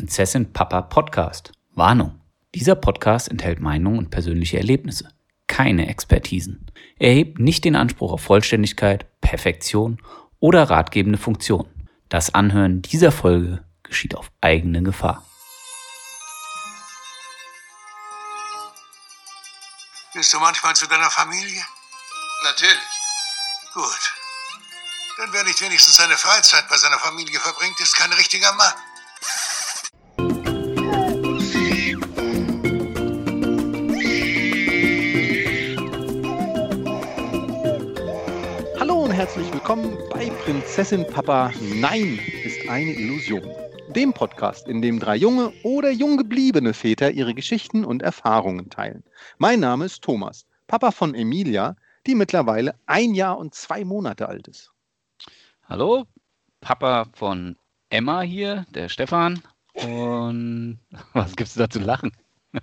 Prinzessin Papa Podcast. Warnung. Dieser Podcast enthält Meinungen und persönliche Erlebnisse, keine Expertisen. Er hebt nicht den Anspruch auf Vollständigkeit, Perfektion oder ratgebende Funktion. Das Anhören dieser Folge geschieht auf eigene Gefahr. Bist du manchmal zu deiner Familie? Natürlich. Gut. Denn wer nicht wenigstens seine Freizeit bei seiner Familie verbringt, ist kein richtiger Mann. Herzlich willkommen bei Prinzessin Papa Nein ist eine Illusion. Dem Podcast, in dem drei junge oder jung gebliebene Väter ihre Geschichten und Erfahrungen teilen. Mein Name ist Thomas, Papa von Emilia, die mittlerweile ein Jahr und zwei Monate alt ist. Hallo, Papa von Emma hier, der Stefan. Und was gibt's da zu lachen?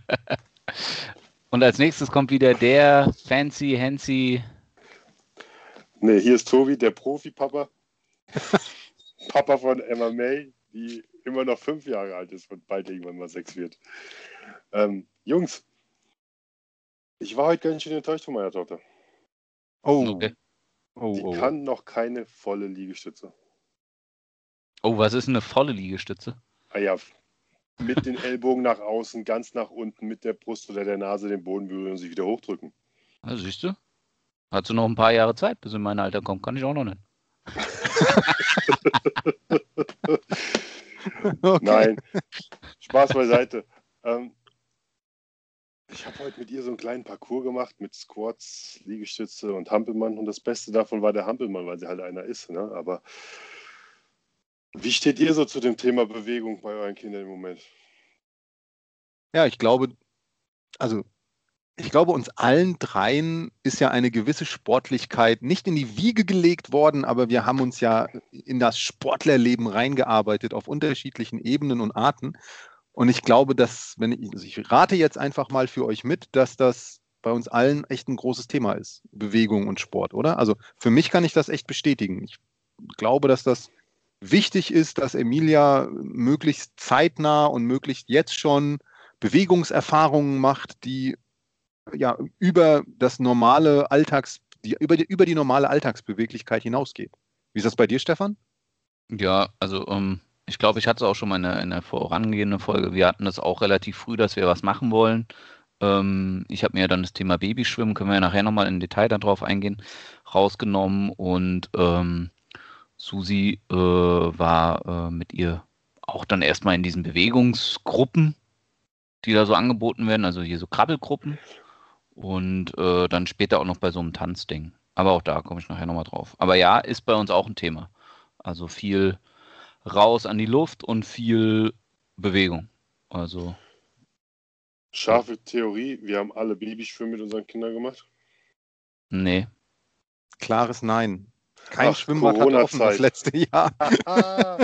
Und als nächstes kommt wieder der Fancy Hancy. Ne, hier ist Tobi, der Profi-Papa. Papa von Emma May, die immer noch fünf Jahre alt ist und bald irgendwann mal sechs wird. Ähm, Jungs, ich war heute ganz schön enttäuscht von meiner Tochter. Oh, Okay. oh, Die oh. kann noch keine volle Liegestütze. Oh, was ist eine volle Liegestütze? Ah ja, mit den Ellbogen nach außen, ganz nach unten, mit der Brust oder der Nase den Boden berühren und sich wieder hochdrücken. Also, siehst du? Hat sie noch ein paar Jahre Zeit, bis in mein Alter kommt. Kann ich auch noch nicht. Okay. Nein, Spaß beiseite. Ähm, ich habe heute mit ihr so einen kleinen Parcours gemacht mit Squats, Liegestütze und Hampelmann. Und das Beste davon war der Hampelmann, weil sie halt einer ist. Ne? Aber wie steht ihr so zu dem Thema Bewegung bei euren Kindern im Moment? Ja, ich glaube, also ich glaube, uns allen dreien ist ja eine gewisse Sportlichkeit nicht in die Wiege gelegt worden, aber wir haben uns ja in das Sportlerleben reingearbeitet auf unterschiedlichen Ebenen und Arten. Und ich glaube, dass, wenn ich, also ich rate jetzt einfach mal für euch mit, dass das bei uns allen echt ein großes Thema ist, Bewegung und Sport, oder? Also für mich kann ich das echt bestätigen. Ich glaube, dass das wichtig ist, dass Emilia möglichst zeitnah und möglichst jetzt schon Bewegungserfahrungen macht, die ja über das normale Alltags, die, über, die, über die normale Alltagsbeweglichkeit hinausgeht. Wie ist das bei dir, Stefan? Ja, also ähm, ich glaube, ich hatte es auch schon mal in der, in der vorangehenden Folge. Wir hatten das auch relativ früh, dass wir was machen wollen. Ähm, ich habe mir dann das Thema Babyschwimmen, können wir ja nachher nochmal in Detail darauf eingehen, rausgenommen und ähm, Susi äh, war äh, mit ihr auch dann erstmal in diesen Bewegungsgruppen, die da so angeboten werden, also hier so Krabbelgruppen und äh, dann später auch noch bei so einem Tanzding. Aber auch da komme ich nachher nochmal drauf. Aber ja, ist bei uns auch ein Thema. Also viel raus an die Luft und viel Bewegung. Also, Scharfe Theorie, wir haben alle Babyschwimmen mit unseren Kindern gemacht. nee. Klares Nein. Kein Ach, Schwimmbad hat offen das letzte Jahr.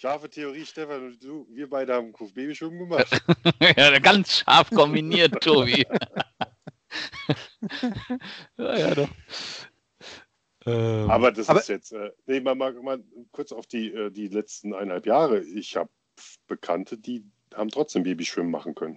Scharfe Theorie, Stefan und du, wir beide haben Babyschwimmen gemacht. ja, ganz scharf kombiniert, Tobi. ja, ja, doch. Ähm, Aber das Aber- ist jetzt, äh, nee, mal, mal, mal kurz auf die, äh, die letzten eineinhalb Jahre. Ich habe Bekannte, die haben trotzdem Babyschwimmen machen können.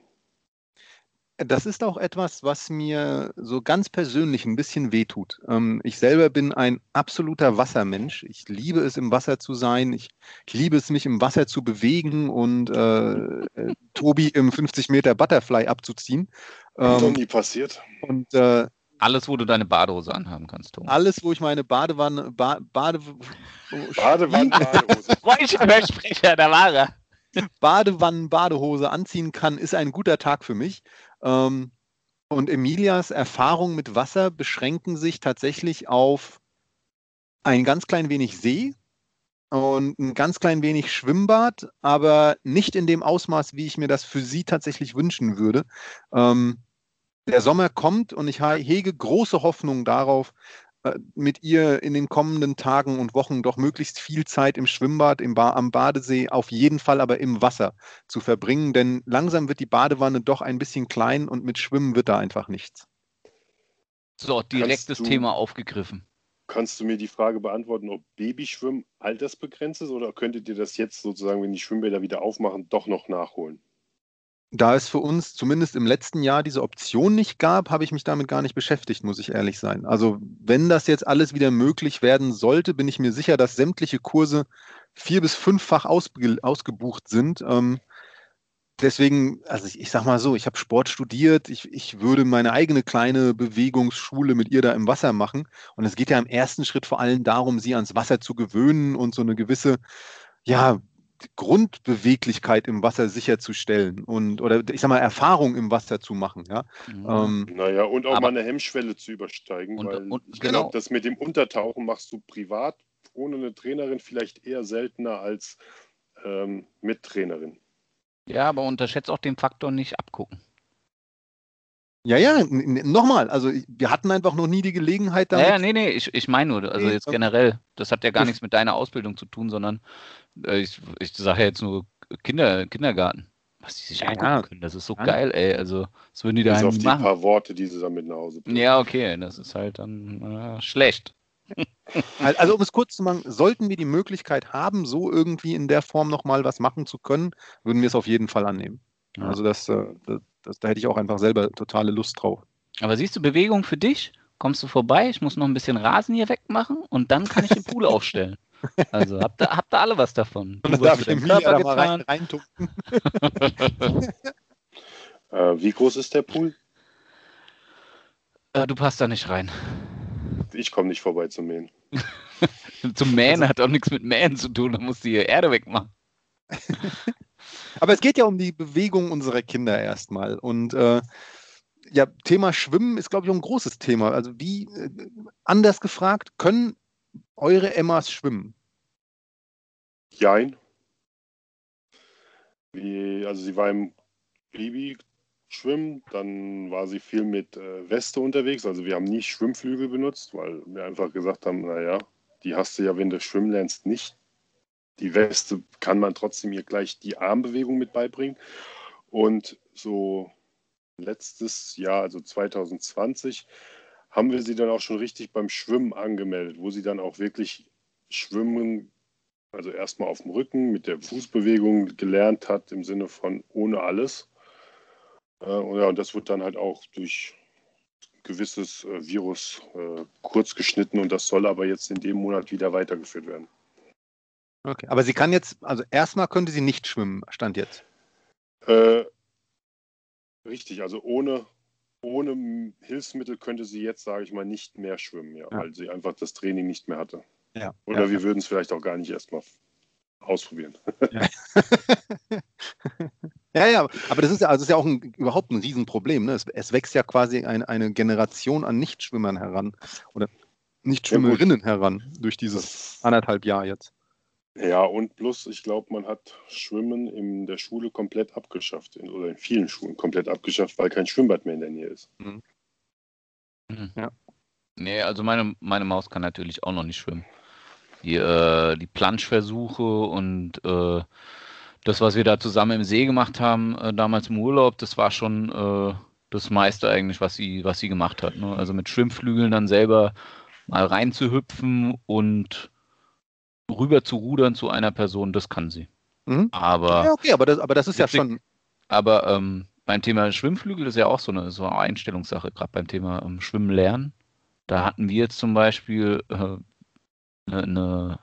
Das ist auch etwas, was mir so ganz persönlich ein bisschen wehtut. Ähm, ich selber bin ein absoluter Wassermensch. Ich liebe es, im Wasser zu sein. Ich, ich liebe es, mich im Wasser zu bewegen und äh, äh, Tobi im 50 Meter Butterfly abzuziehen. Noch Ähm, nie passiert. und äh, alles, wo du deine Badehose anhaben kannst, Tobi. alles, wo ich meine Badewanne, ba Bade, Badewanne, Badehose. Versprecher, da war er. Badewannen, Badehose anziehen kann, ist ein guter Tag für mich. Ähm, und Emilias Erfahrungen mit Wasser beschränken sich tatsächlich auf ein ganz klein wenig See und ein ganz klein wenig Schwimmbad, aber nicht in dem Ausmaß, wie ich mir das für sie tatsächlich wünschen würde. Ähm, der Sommer kommt und ich hege große Hoffnung darauf, mit ihr in den kommenden Tagen und Wochen doch möglichst viel Zeit im Schwimmbad, im ba am Badesee, auf jeden Fall aber im Wasser zu verbringen, denn langsam wird die Badewanne doch ein bisschen klein und mit Schwimmen wird da einfach nichts. So, direkt Kannst das du- Thema aufgegriffen. Kannst du mir die Frage beantworten, ob Babyschwimmen altersbegrenzt ist oder könntet ihr das jetzt sozusagen, wenn die Schwimmbäder wieder aufmachen, doch noch nachholen? Da es für uns zumindest im letzten Jahr diese Option nicht gab, habe ich mich damit gar nicht beschäftigt, muss ich ehrlich sein. Also wenn das jetzt alles wieder möglich werden sollte, bin ich mir sicher, dass sämtliche Kurse vier- bis fünffach ausge ausgebucht sind. Ähm, deswegen, also ich, ich sag mal so, ich habe Sport studiert, ich, ich würde meine eigene kleine Bewegungsschule mit ihr da im Wasser machen. Und es geht ja im ersten Schritt vor allem darum, sie ans Wasser zu gewöhnen und so eine gewisse, ja, Grundbeweglichkeit im Wasser sicherzustellen und oder ich sag mal Erfahrung im Wasser zu machen, ja. Mhm. Ähm, naja, und auch mal eine Hemmschwelle zu übersteigen, und, weil und, ich genau. glaube, das mit dem Untertauchen machst du privat ohne eine Trainerin vielleicht eher seltener als ähm, mit Trainerin. Ja, aber unterschätzt auch den Faktor nicht abgucken. Ja, ja, nochmal, also wir hatten einfach noch nie die Gelegenheit damit. Ja, ja nee, nee, ich, ich meine nur, also jetzt generell, das hat ja gar nichts mit deiner Ausbildung zu tun, sondern äh, ich, ich sage ja jetzt nur Kinder, Kindergarten. Was die sich ja, angucken können, das ist so ja. geil, ey. Also, das würden die da auf die machen. paar Worte, die sie dann mit nach Hause bringen. Ja, okay, das ist halt dann äh, schlecht. Also, um es kurz zu machen, sollten wir die Möglichkeit haben, so irgendwie in der Form nochmal was machen zu können, würden wir es auf jeden Fall annehmen. Ja. Also, das, äh, das, das, da hätte ich auch einfach selber totale Lust drauf. Aber siehst du, Bewegung für dich? Kommst du vorbei? Ich muss noch ein bisschen Rasen hier wegmachen und dann kann ich den Pool aufstellen. Also habt ihr, habt ihr alle was davon. Du darf ich den Körper da mal rein, rein äh, wie groß ist der Pool? Äh, du passt da nicht rein. Ich komme nicht vorbei zum Mähen. zum Mähen also, hat auch nichts mit Mähen zu tun, da musst du die Erde wegmachen. Aber es geht ja um die Bewegung unserer Kinder erstmal. Und äh, ja, Thema Schwimmen ist, glaube ich, auch ein großes Thema. Also wie, äh, anders gefragt, können eure Emmas schwimmen? Jein. Wie, also sie war im Baby schwimmen, dann war sie viel mit äh, Weste unterwegs. Also wir haben nie Schwimmflügel benutzt, weil wir einfach gesagt haben, naja, die hast du ja, wenn du schwimmen lernst, nicht. Die Weste kann man trotzdem ihr gleich die Armbewegung mit beibringen. Und so letztes Jahr, also 2020, haben wir sie dann auch schon richtig beim Schwimmen angemeldet, wo sie dann auch wirklich schwimmen, also erstmal auf dem Rücken mit der Fußbewegung gelernt hat, im Sinne von ohne alles. Äh, und, ja, und das wird dann halt auch durch gewisses äh, Virus äh, kurz geschnitten und das soll aber jetzt in dem Monat wieder weitergeführt werden. Okay, aber sie kann jetzt, also erstmal könnte sie nicht schwimmen, stand jetzt. Äh, richtig, also ohne, ohne Hilfsmittel könnte sie jetzt, sage ich mal, nicht mehr schwimmen, ja, ja. weil sie einfach das Training nicht mehr hatte. Ja, Oder ja, wir würden es vielleicht auch gar nicht erstmal ausprobieren. Ja. ja, ja, aber das ist ja, also das ist ja auch ein, überhaupt ein Riesenproblem. Ne? Es, es wächst ja quasi ein, eine Generation an Nichtschwimmern heran oder Nichtschwimmerinnen heran durch dieses anderthalb Jahr jetzt. Ja, und plus, ich glaube, man hat Schwimmen in der Schule komplett abgeschafft, in, oder in vielen Schulen komplett abgeschafft, weil kein Schwimmbad mehr in der Nähe ist. Mhm. Mhm. Ja. Nee, also meine, meine Maus kann natürlich auch noch nicht schwimmen. Die, äh, die Planschversuche und äh, das, was wir da zusammen im See gemacht haben, äh, damals im Urlaub, das war schon äh, das meiste eigentlich, was sie, was sie gemacht hat. Ne? Also mit Schwimmflügeln dann selber mal reinzuhüpfen und rüber zu rudern zu einer Person, das kann sie. Mhm. Aber, ja, okay, aber das, aber das ist ja schon. Aber ähm, beim Thema Schwimmflügel ist ja auch so eine, so eine Einstellungssache, gerade beim Thema ähm, Schwimmen lernen. Da hatten wir jetzt zum Beispiel äh, eine, eine,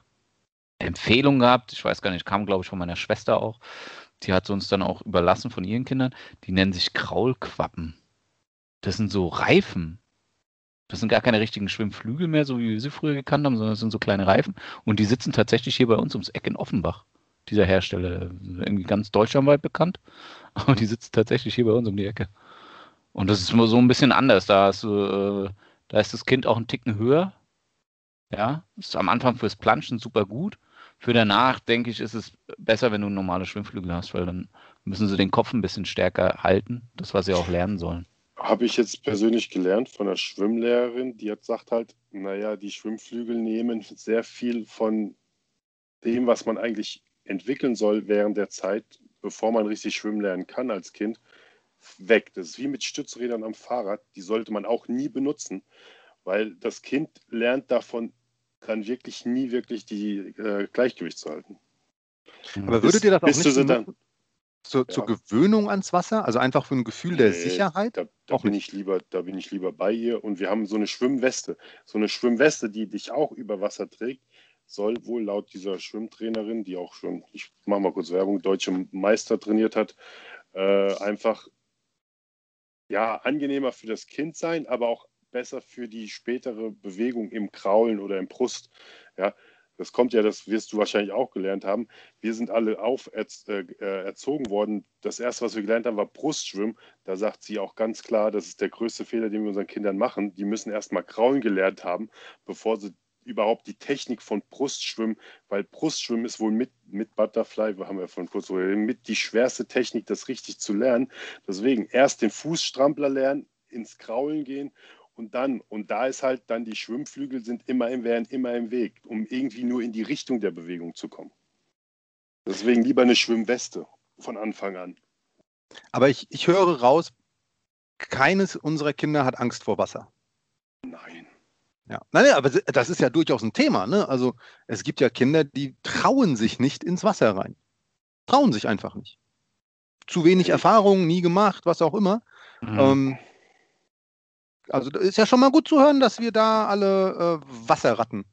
Empfehlung gehabt, ich weiß gar nicht, kam glaube ich von meiner Schwester auch. Die hat sie uns dann auch überlassen von ihren Kindern. Die nennen sich Kraulquappen. Das sind so Reifen. Das sind gar keine richtigen Schwimmflügel mehr, so wie wir sie früher gekannt haben, sondern das sind so kleine Reifen. Und die sitzen tatsächlich hier bei uns ums Eck in Offenbach. Dieser Hersteller, irgendwie ganz deutschlandweit bekannt. Aber die sitzen tatsächlich hier bei uns um die Ecke. Und das ist immer so ein bisschen anders. Da, hast äh, da ist das Kind auch einen Ticken höher. Ja, ist am Anfang fürs Planschen super gut. Für danach, denke ich, ist es besser, wenn du normale Schwimmflügel hast, weil dann müssen sie den Kopf ein bisschen stärker halten. Das, was sie auch lernen sollen habe ich jetzt persönlich gelernt von einer Schwimmlehrerin, die hat sagt halt, naja, die Schwimmflügel nehmen sehr viel von dem, was man eigentlich entwickeln soll während der Zeit, bevor man richtig schwimmen lernen kann als Kind, weg. Das ist wie mit Stützrädern am Fahrrad, die sollte man auch nie benutzen, weil das Kind lernt davon dann wirklich nie wirklich die äh, Gleichgewicht zu halten. Aber würdet ihr das auch nicht du so dann, zur, zur Gewöhnung ans Wasser? Also einfach für ein Gefühl der Sicherheit? Da, da Auch bin nicht. ich lieber, da bin ich lieber bei ihr. Und wir haben so eine Schwimmweste. So eine Schwimmweste, die dich auch über Wasser trägt, soll wohl laut dieser Schwimmtrainerin, die auch schon, ich mache mal kurz Werbung, deutsche Meister trainiert hat, äh, einfach ja angenehmer für das Kind sein, aber auch besser für die spätere Bewegung im Kraulen oder im Brust. Ja, das kommt ja, das wirst du wahrscheinlich auch gelernt haben. Wir sind alle auferz äh, äh, erzogen worden. Das erste, was wir gelernt haben, war Brustschwimmen. Da sagt sie auch ganz klar, das ist der größte Fehler, den wir unseren Kindern machen. Die müssen erst mal kraulen gelernt haben, bevor sie überhaupt die Technik von Brustschwimmen, weil Brustschwimmen ist wohl mit, mit Butterfly, wir haben ja von kurz mit die schwerste Technik, das richtig zu lernen. Deswegen erst den Fußstrampler lernen, ins Kraulen gehen und dann, und da ist halt dann die Schwimmflügel sind immer im, wären immer im Weg, um irgendwie nur in die Richtung der Bewegung zu kommen. Deswegen lieber eine Schwimmweste von Anfang an. Aber ich, ich höre raus, keines unserer Kinder hat Angst vor Wasser. Nein. Ja. Nein, aber das ist ja durchaus ein Thema. Ne? Also es gibt ja Kinder, die trauen sich nicht ins Wasser rein. Trauen sich einfach nicht. Zu wenig Erfahrung, nie gemacht, was auch immer. Mhm. Ähm, also ist ja schon mal gut zu hören, dass wir da alle äh, Wasserratten.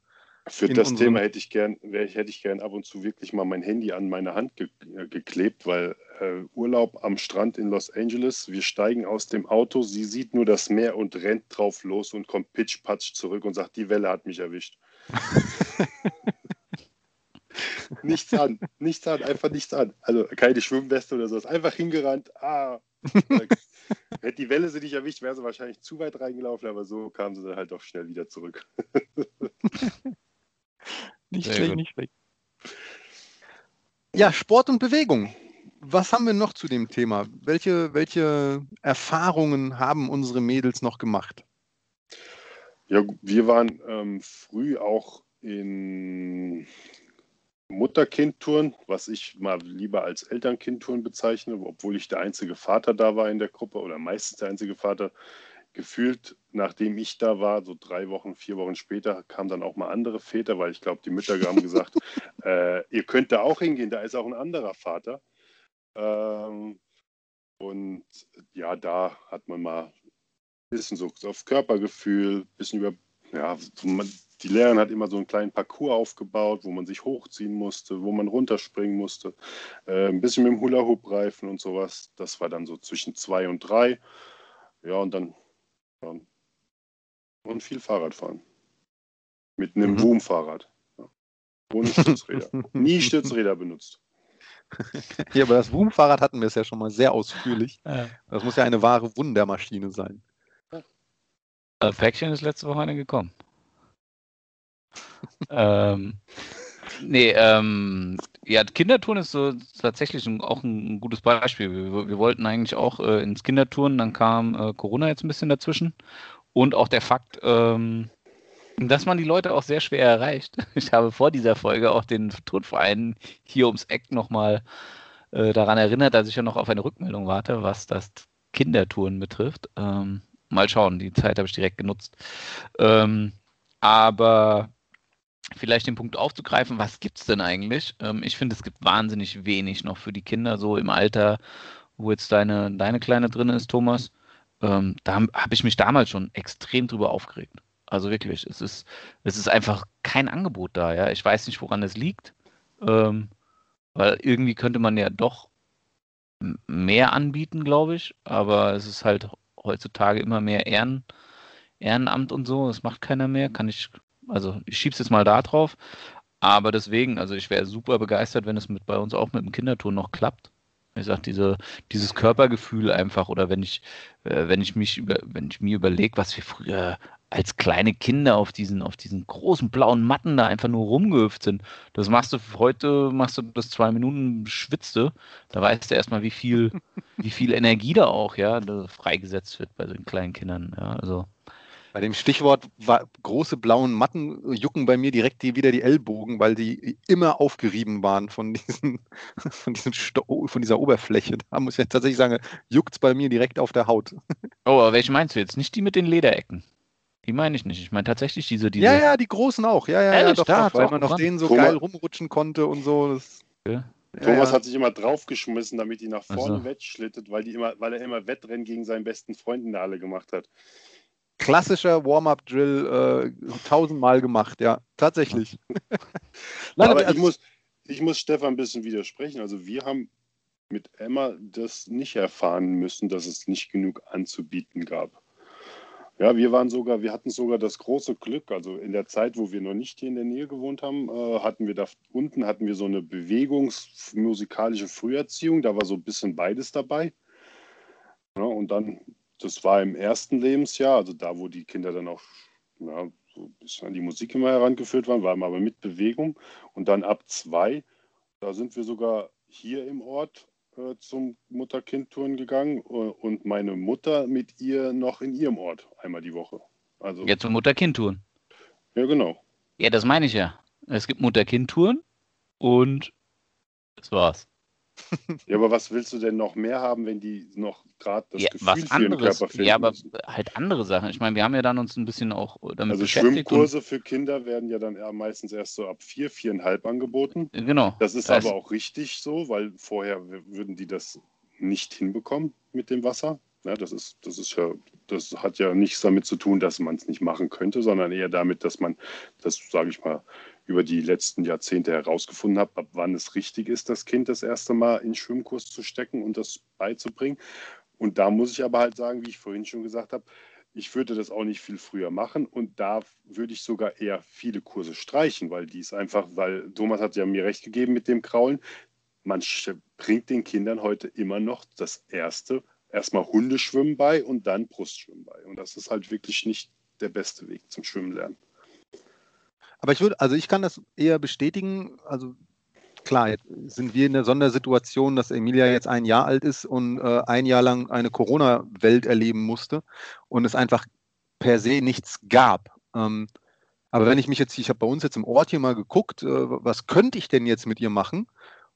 Für das Thema hätte ich gern, ich- hätte ich gern ab und zu wirklich mal mein Handy an meine Hand ge äh, geklebt, weil äh, Urlaub am Strand in Los Angeles, wir steigen aus dem Auto, sie sieht nur das Meer und rennt drauf los und kommt pitch-patsch zurück und sagt, die Welle hat mich erwischt. nichts an, nichts an, einfach nichts an. Also keine Schwimmweste oder sowas, einfach hingerannt. Ah, hätte die Welle sie nicht erwischt, wäre sie wahrscheinlich zu weit reingelaufen, aber so kam sie dann halt auch schnell wieder zurück. Nicht Sehr schlecht, gut. nicht schlecht. Ja, Sport und Bewegung. Was haben wir noch zu dem Thema? Welche, welche Erfahrungen haben unsere Mädels noch gemacht? Ja, wir waren ähm, früh auch in Mutter-Kind-Touren, was ich mal lieber als Eltern-Kind-Touren bezeichne, obwohl ich der einzige Vater da war in der Gruppe oder meistens der einzige Vater. Gefühlt, nachdem ich da war, so drei Wochen, vier Wochen später, kamen dann auch mal andere Väter, weil ich glaube, die Mütter haben gesagt, äh, ihr könnt da auch hingehen, da ist auch ein anderer Vater. Ähm, und ja, da hat man mal ein bisschen so auf Körpergefühl, ein bisschen über, ja, so man, die Lehrerin hat immer so einen kleinen Parcours aufgebaut, wo man sich hochziehen musste, wo man runterspringen musste, äh, ein bisschen mit dem Hula-Hoop-Reifen und sowas. Das war dann so zwischen zwei und drei. Ja, und dann ja, und viel Fahrradfahren. Mit einem Mhm. Boom-Fahrrad. Ja. Ohne Stützräder. Nie Stützräder benutzt. Hier, aber das Boom-Fahrrad hatten wir es ja schon mal sehr ausführlich. Ja. Das muss ja eine wahre Wundermaschine sein. Äh, Päckchen ist letzte Woche eine gekommen. Ähm, nee, ähm, ja, Kindertouren ist so tatsächlich ein, auch ein, gutes Beispiel. Wir, wir wollten eigentlich auch äh, ins Kindertouren, dann kam äh, Corona jetzt ein bisschen dazwischen. Und auch der Fakt, ähm, dass man die Leute auch sehr schwer erreicht. Ich habe vor dieser Folge auch den Turnverein hier ums Eck nochmal äh, daran erinnert, dass ich ja noch auf eine Rückmeldung warte, was das Kindertouren betrifft. Ähm, mal schauen, die Zeit habe ich direkt genutzt. Ähm, aber vielleicht den Punkt aufzugreifen, was gibt es denn eigentlich? Ähm, ich finde, es gibt wahnsinnig wenig noch für die Kinder, so im Alter, wo jetzt deine, deine Kleine drin ist, Thomas. Ähm, da habe ich mich damals schon extrem drüber aufgeregt. Also wirklich, es ist, es ist einfach kein Angebot da, ja. Ich weiß nicht, woran es liegt. Ähm, weil irgendwie könnte man ja doch mehr anbieten, glaube ich. Aber es ist halt heutzutage immer mehr Ehren, Ehrenamt und so. Das macht keiner mehr. Kann ich, also ich schieb's jetzt mal da drauf. Aber deswegen, also ich wäre super begeistert, wenn es mit bei uns auch mit dem Kinderturn noch klappt. Ich sag, diese, dieses Körpergefühl einfach, oder wenn ich, äh, wenn ich mich über, wenn ich mir überlege, was wir früher als kleine Kinder auf diesen, auf diesen großen blauen Matten da einfach nur rumgehüpft sind. Das machst du heute, machst du das zwei Minuten, schwitzt du. Da weißt du erstmal, wie viel, wie viel Energie da auch, ja, freigesetzt wird bei so kleinen Kindern. Ja, also. Bei dem Stichwort wa- große blauen Matten jucken bei mir direkt die, wieder die Ellbogen, weil die immer aufgerieben waren von, diesen, von, diesen Sto von dieser Oberfläche. Da muss ich jetzt tatsächlich sagen, juckt es bei mir direkt auf der Haut. Oh, aber welche meinst du jetzt? Nicht die mit den Lederecken. Die meine ich nicht. Ich meine tatsächlich diese, diese. Ja, ja, die großen auch. Ja, ja, ja, Ehrlich? doch, Da doch, weil man auf gebrannt. denen so Thomas- geil rumrutschen konnte und so. Das, Ja. Thomas ja, hat sich immer draufgeschmissen, damit die nach Ach vorne so. wettschlittet, weil, die immer, weil er immer Wettrennen gegen seinen besten Freund in der Halle gemacht hat. Klassischer Warm-up-Drill äh, tausendmal gemacht, ja, tatsächlich. Nein, aber also- ich, muss, ich muss Stefan ein bisschen widersprechen. Also wir haben mit Emma das nicht erfahren müssen, dass es nicht genug anzubieten gab. Ja, wir waren sogar, wir hatten sogar das große Glück, also in der Zeit, wo wir noch nicht hier in der Nähe gewohnt haben, äh, hatten wir da unten hatten wir so eine bewegungsmusikalische Früherziehung, da war so ein bisschen beides dabei. Ja, und dann, das war im ersten Lebensjahr, also da, wo die Kinder dann auch ja, so ein bisschen an die Musik immer herangeführt waren, waren wir aber mit Bewegung. Und dann ab zwei, da sind wir sogar hier im Ort äh, zum Mutter-Kind-Touren gegangen äh, und meine Mutter mit ihr noch in ihrem Ort einmal die Woche. Also, Jetzt zum Mutter-Kind-Touren. ja, genau. Ja, das meine ich ja. Es gibt Mutter-Kind-Touren und das war's. Ja, aber was willst du denn noch mehr haben, wenn die noch gerade das ja, Gefühl für ihren. Körper finden Ja, aber halt andere Sachen. Ich meine, wir haben ja dann uns ein bisschen auch damit Also beschäftigt. Schwimmkurse für Kinder werden ja dann eher meistens erst so ab vier, viereinhalb angeboten. Und, genau. Das ist Das- aber auch richtig so, weil vorher würden die das nicht hinbekommen mit dem Wasser. Ja, das, ist, das, ist ja, das hat ja nichts damit zu tun, dass man es nicht machen könnte, sondern eher damit, dass man das, sage ich mal, über die letzten Jahrzehnte herausgefunden hat, ab wann es richtig ist, das Kind das erste Mal in Schwimmkurs zu stecken und das beizubringen. Und da muss ich aber halt sagen, wie ich vorhin schon gesagt habe, ich würde das auch nicht viel früher machen und da würde ich sogar eher viele Kurse streichen, weil die ist einfach, weil Thomas hat ja mir recht gegeben mit dem Kraulen. Man bringt den Kindern heute immer noch das erste, erstmal Hundeschwimmen bei und dann Brustschwimmen bei. Und das ist halt wirklich nicht der beste Weg zum Schwimmen lernen. Aber ich würde, also ich kann das eher bestätigen. Also klar, jetzt sind wir in der Sondersituation, dass Emilia jetzt ein Jahr alt ist und äh, ein Jahr lang eine Corona-Welt erleben musste und es einfach per se nichts gab. Ähm, aber wenn ich mich jetzt, ich habe bei uns jetzt im Ort hier mal geguckt, äh, was könnte ich denn jetzt mit ihr machen?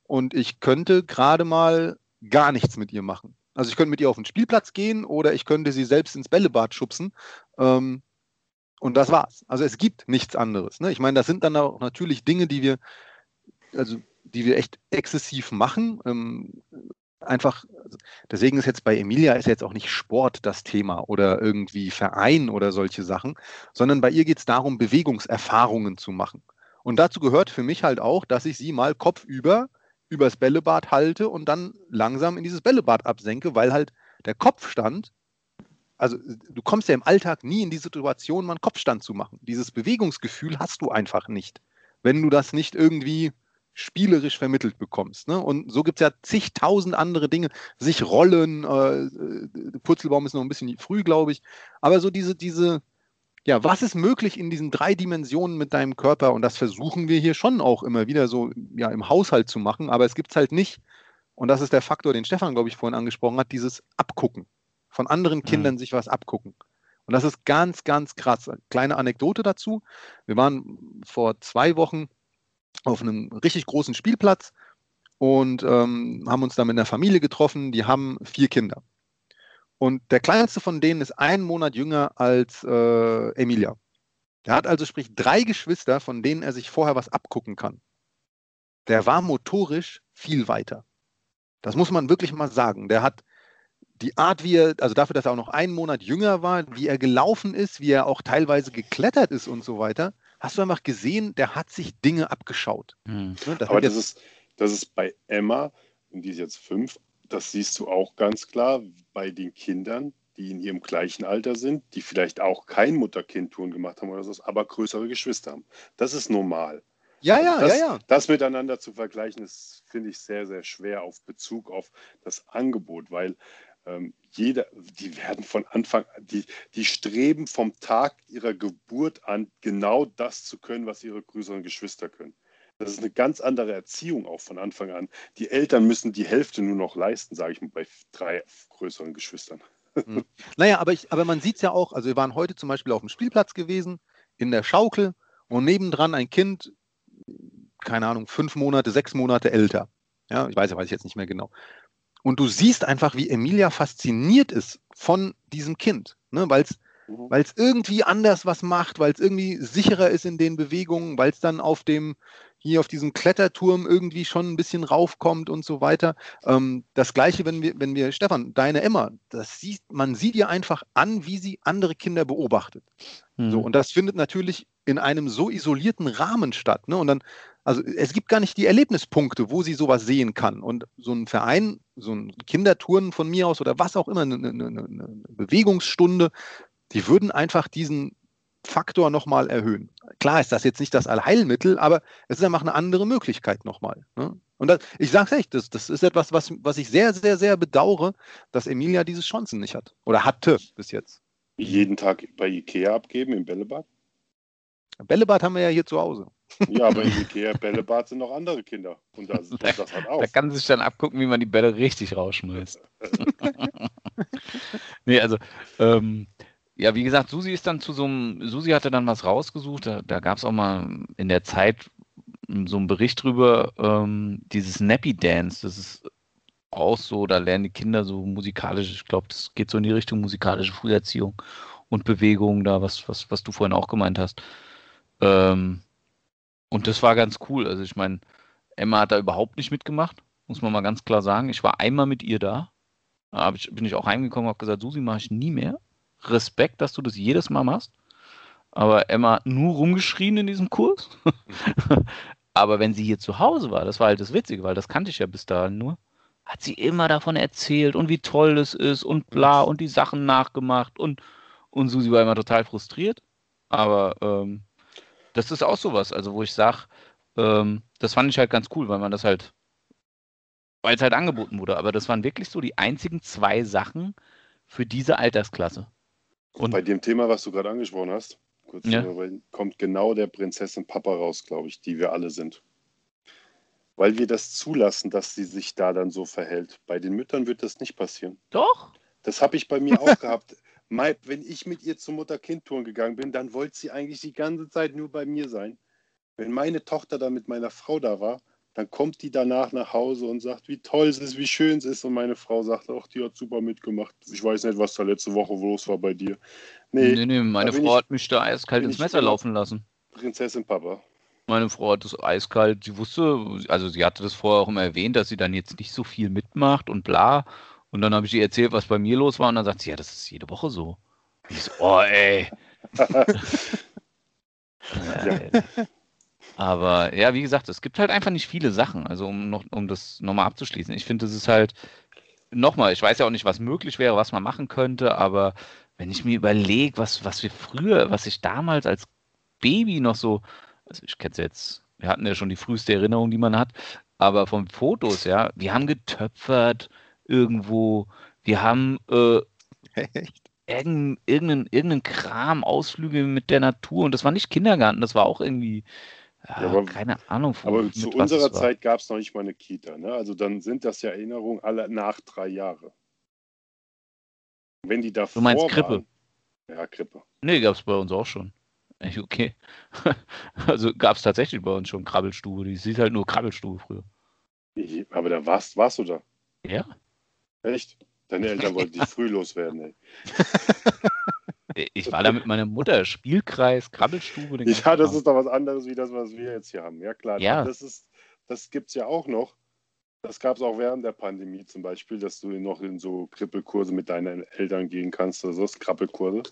Und ich könnte gerade mal gar nichts mit ihr machen. Also ich könnte mit ihr auf den Spielplatz gehen oder ich könnte sie selbst ins Bällebad schubsen. Ähm, und das war's. Also es gibt nichts anderes. Ne? Ich meine, das sind dann auch natürlich Dinge, die wir, also die wir echt exzessiv machen. Ähm, einfach, also deswegen ist jetzt bei Emilia ist jetzt auch nicht Sport das Thema oder irgendwie Verein oder solche Sachen, sondern bei ihr geht es darum, Bewegungserfahrungen zu machen. Und dazu gehört für mich halt auch, dass ich sie mal kopfüber übers Bällebad halte und dann langsam in dieses Bällebad absenke, weil halt der Kopfstand also du kommst ja im Alltag nie in die Situation, mal einen Kopfstand zu machen. Dieses Bewegungsgefühl hast du einfach nicht, wenn du das nicht irgendwie spielerisch vermittelt bekommst. Ne? Und so gibt es ja zigtausend andere Dinge. Sich rollen, äh, äh, Purzelbaum ist noch ein bisschen früh, glaube ich. Aber so diese, diese, ja, was ist möglich in diesen drei Dimensionen mit deinem Körper? Und das versuchen wir hier schon auch immer wieder so ja, im Haushalt zu machen. Aber es gibt es halt nicht. Und das ist der Faktor, den Stefan, glaube ich, vorhin angesprochen hat, dieses Abgucken von anderen Kindern sich was abgucken. Und das ist ganz, ganz krass. Kleine Anekdote dazu. Wir waren vor zwei Wochen auf einem richtig großen Spielplatz und ähm, haben uns da mit einer Familie getroffen. Die haben vier Kinder. Und der kleinste von denen ist einen Monat jünger als äh, Emilia. Der hat also sprich drei Geschwister, von denen er sich vorher was abgucken kann. Der war motorisch viel weiter. Das muss man wirklich mal sagen. Der hat die Art, wie er, also dafür, dass er auch noch einen Monat jünger war, wie er gelaufen ist, wie er auch teilweise geklettert ist und so weiter, hast du einfach gesehen, der hat sich Dinge abgeschaut. Hm. Ne, das Aber das ist, das ist bei Emma, und die ist jetzt fünf, das siehst du auch ganz klar bei den Kindern, die in ihrem gleichen Alter sind, die vielleicht auch kein Mutter-Kind-Touren gemacht haben oder so, aber größere Geschwister haben. Das ist normal. ja, ja, das, ja, ja. das miteinander zu vergleichen, ist, finde ich, sehr, sehr schwer auf Bezug auf das Angebot, weil ähm, jeder, die werden von Anfang an, die, die streben vom Tag ihrer Geburt an, genau das zu können, was ihre größeren Geschwister können. Das ist eine ganz andere Erziehung auch von Anfang an. Die Eltern müssen die Hälfte nur noch leisten, sage ich mal, bei drei größeren Geschwistern. Naja, aber, ich, aber man sieht es ja auch, also wir waren heute zum Beispiel auf dem Spielplatz gewesen, in der Schaukel und nebendran ein Kind, keine Ahnung, fünf Monate, sechs Monate älter. Ja, ich weiß ja, weiß ich jetzt nicht mehr genau. Und du siehst einfach, wie Emilia fasziniert ist von diesem Kind, ne, weil es Mhm. weil es irgendwie anders was macht, weil es irgendwie sicherer ist in den Bewegungen, weil es dann auf dem hier auf diesem Kletterturm irgendwie schon ein bisschen raufkommt und so weiter. Ähm, das gleiche, wenn wir, wenn wir, Stefan, deine Emma, das sieht, man sieht ihr einfach an, wie sie andere Kinder beobachtet. Hm. So, und das findet natürlich in einem so isolierten Rahmen statt. Ne? Und dann, also es gibt gar nicht die Erlebnispunkte, wo sie sowas sehen kann. Und so ein Verein, so ein Kinderturnen von mir aus oder was auch immer, eine, eine, eine Bewegungsstunde, die würden einfach diesen Faktor nochmal erhöhen. Klar ist das jetzt nicht das Allheilmittel, aber es ist einfach eine andere Möglichkeit nochmal. Ne? Und das, ich sage es echt, das, das ist etwas, was, was ich sehr, sehr, sehr bedauere, dass Emilia diese Chancen nicht hat. Oder hatte bis jetzt. Jeden Tag bei Ikea abgeben im Bällebad? Bällebad haben wir ja hier zu Hause. Ja, aber im Ikea Bällebad sind noch andere Kinder. Und das, und das hat auch. Da kann sich dann abgucken, wie man die Bälle richtig rausschmeißt. nee, also, ähm, ja, wie gesagt, Susi ist dann zu so einem, Susi hatte dann was rausgesucht, da, da gab es auch mal in der Zeit so einen Bericht drüber, ähm, dieses Nappy Dance, das ist auch so, da lernen die Kinder so musikalisch, ich glaube, das geht so in die Richtung musikalische Früherziehung und Bewegung da, was, was, was du vorhin auch gemeint hast. Ähm, und das war ganz cool. Also ich meine, Emma hat da überhaupt nicht mitgemacht, muss man mal ganz klar sagen. Ich war einmal mit ihr da, da ich, bin ich auch heimgekommen, habe gesagt, Susi mache ich nie mehr. Respekt, dass du das jedes Mal machst. Aber Emma hat nur rumgeschrien in diesem Kurs. Aber wenn sie hier zu Hause war, das war halt das Witzige, weil das kannte ich ja bis dahin nur, hat sie immer davon erzählt und wie toll das ist und bla und die Sachen nachgemacht und, und Susi war immer total frustriert. Aber ähm, das ist auch sowas, also wo ich sage, ähm, das fand ich halt ganz cool, weil man das halt, weil es halt angeboten wurde. Aber das waren wirklich so die einzigen zwei Sachen für diese Altersklasse. Und bei dem Thema, was du gerade angesprochen hast, kurz Ja. kommt genau der Prinzessin Papa raus, glaube ich, die wir alle sind. Weil wir das zulassen, dass sie sich da dann so verhält. Bei den Müttern wird das nicht passieren. Doch? Das habe ich bei mir auch gehabt. Mai, wenn ich mit ihr zum Mutter-Kind-Touren gegangen bin, dann wollte sie eigentlich die ganze Zeit nur bei mir sein. Wenn meine Tochter dann mit meiner Frau da war, dann kommt die danach nach Hause und sagt, wie toll es ist, wie schön es ist. Und meine Frau sagt, ach, die hat super mitgemacht. Ich weiß nicht, was da letzte Woche los war bei dir. Nee, Nee, nee, meine da Frau ich- hat mich da eiskalt ins Messer laufen lassen. Prinzessin Papa. Meine Frau hat das eiskalt, sie wusste, also sie hatte das vorher auch immer erwähnt, dass sie dann jetzt nicht so viel mitmacht und bla. Und dann habe ich ihr erzählt, was bei mir los war und dann sagt sie, ja, das ist jede Woche so. Und ich so, oh ey. Ja, Aber ja, wie gesagt, es gibt halt einfach nicht viele Sachen. Also um noch, um das nochmal abzuschließen. Ich finde, das ist halt, nochmal, ich weiß ja auch nicht, was möglich wäre, was man machen könnte, aber wenn ich mir überlege, was, was wir früher, was ich damals als Baby noch so, also ich kenne es jetzt, wir hatten ja schon die früheste Erinnerung, die man hat, aber von Fotos, ja, wir haben getöpfert irgendwo, wir haben äh, Echt? irgendeinen, irgendeinen, irgendeinen Kram, Ausflüge mit der Natur und das war nicht Kindergarten, das war auch irgendwie, ja, Ja, aber- keine Ahnung. Aber mit zu unserer. Zeit gab es noch nicht mal eine Kita. Ne? Also dann sind das ja Erinnerungen alle nach drei Jahre. Wenn die davor Du meinst Krippe? Waren, ja, Krippe. Nee, gab es bei uns auch schon. Echt okay. also gab es tatsächlich bei uns schon Krabbelstube. Die sieht halt nur Krabbelstube früher. Aber da warst, warst du da. Ja. Echt? Deine Eltern wollten dich früh loswerden, ey. Ich war da mit meiner Mutter, Spielkreis, Krabbelstube. Ja, das ist doch was anderes, wie das, was wir jetzt hier haben. Ja, klar. Ja. Das, ist, das gibt es ja auch noch. Das gab es auch während der Pandemie zum Beispiel, dass du noch in so Krippelkurse mit deinen Eltern gehen kannst. Also das Krabbelkurse.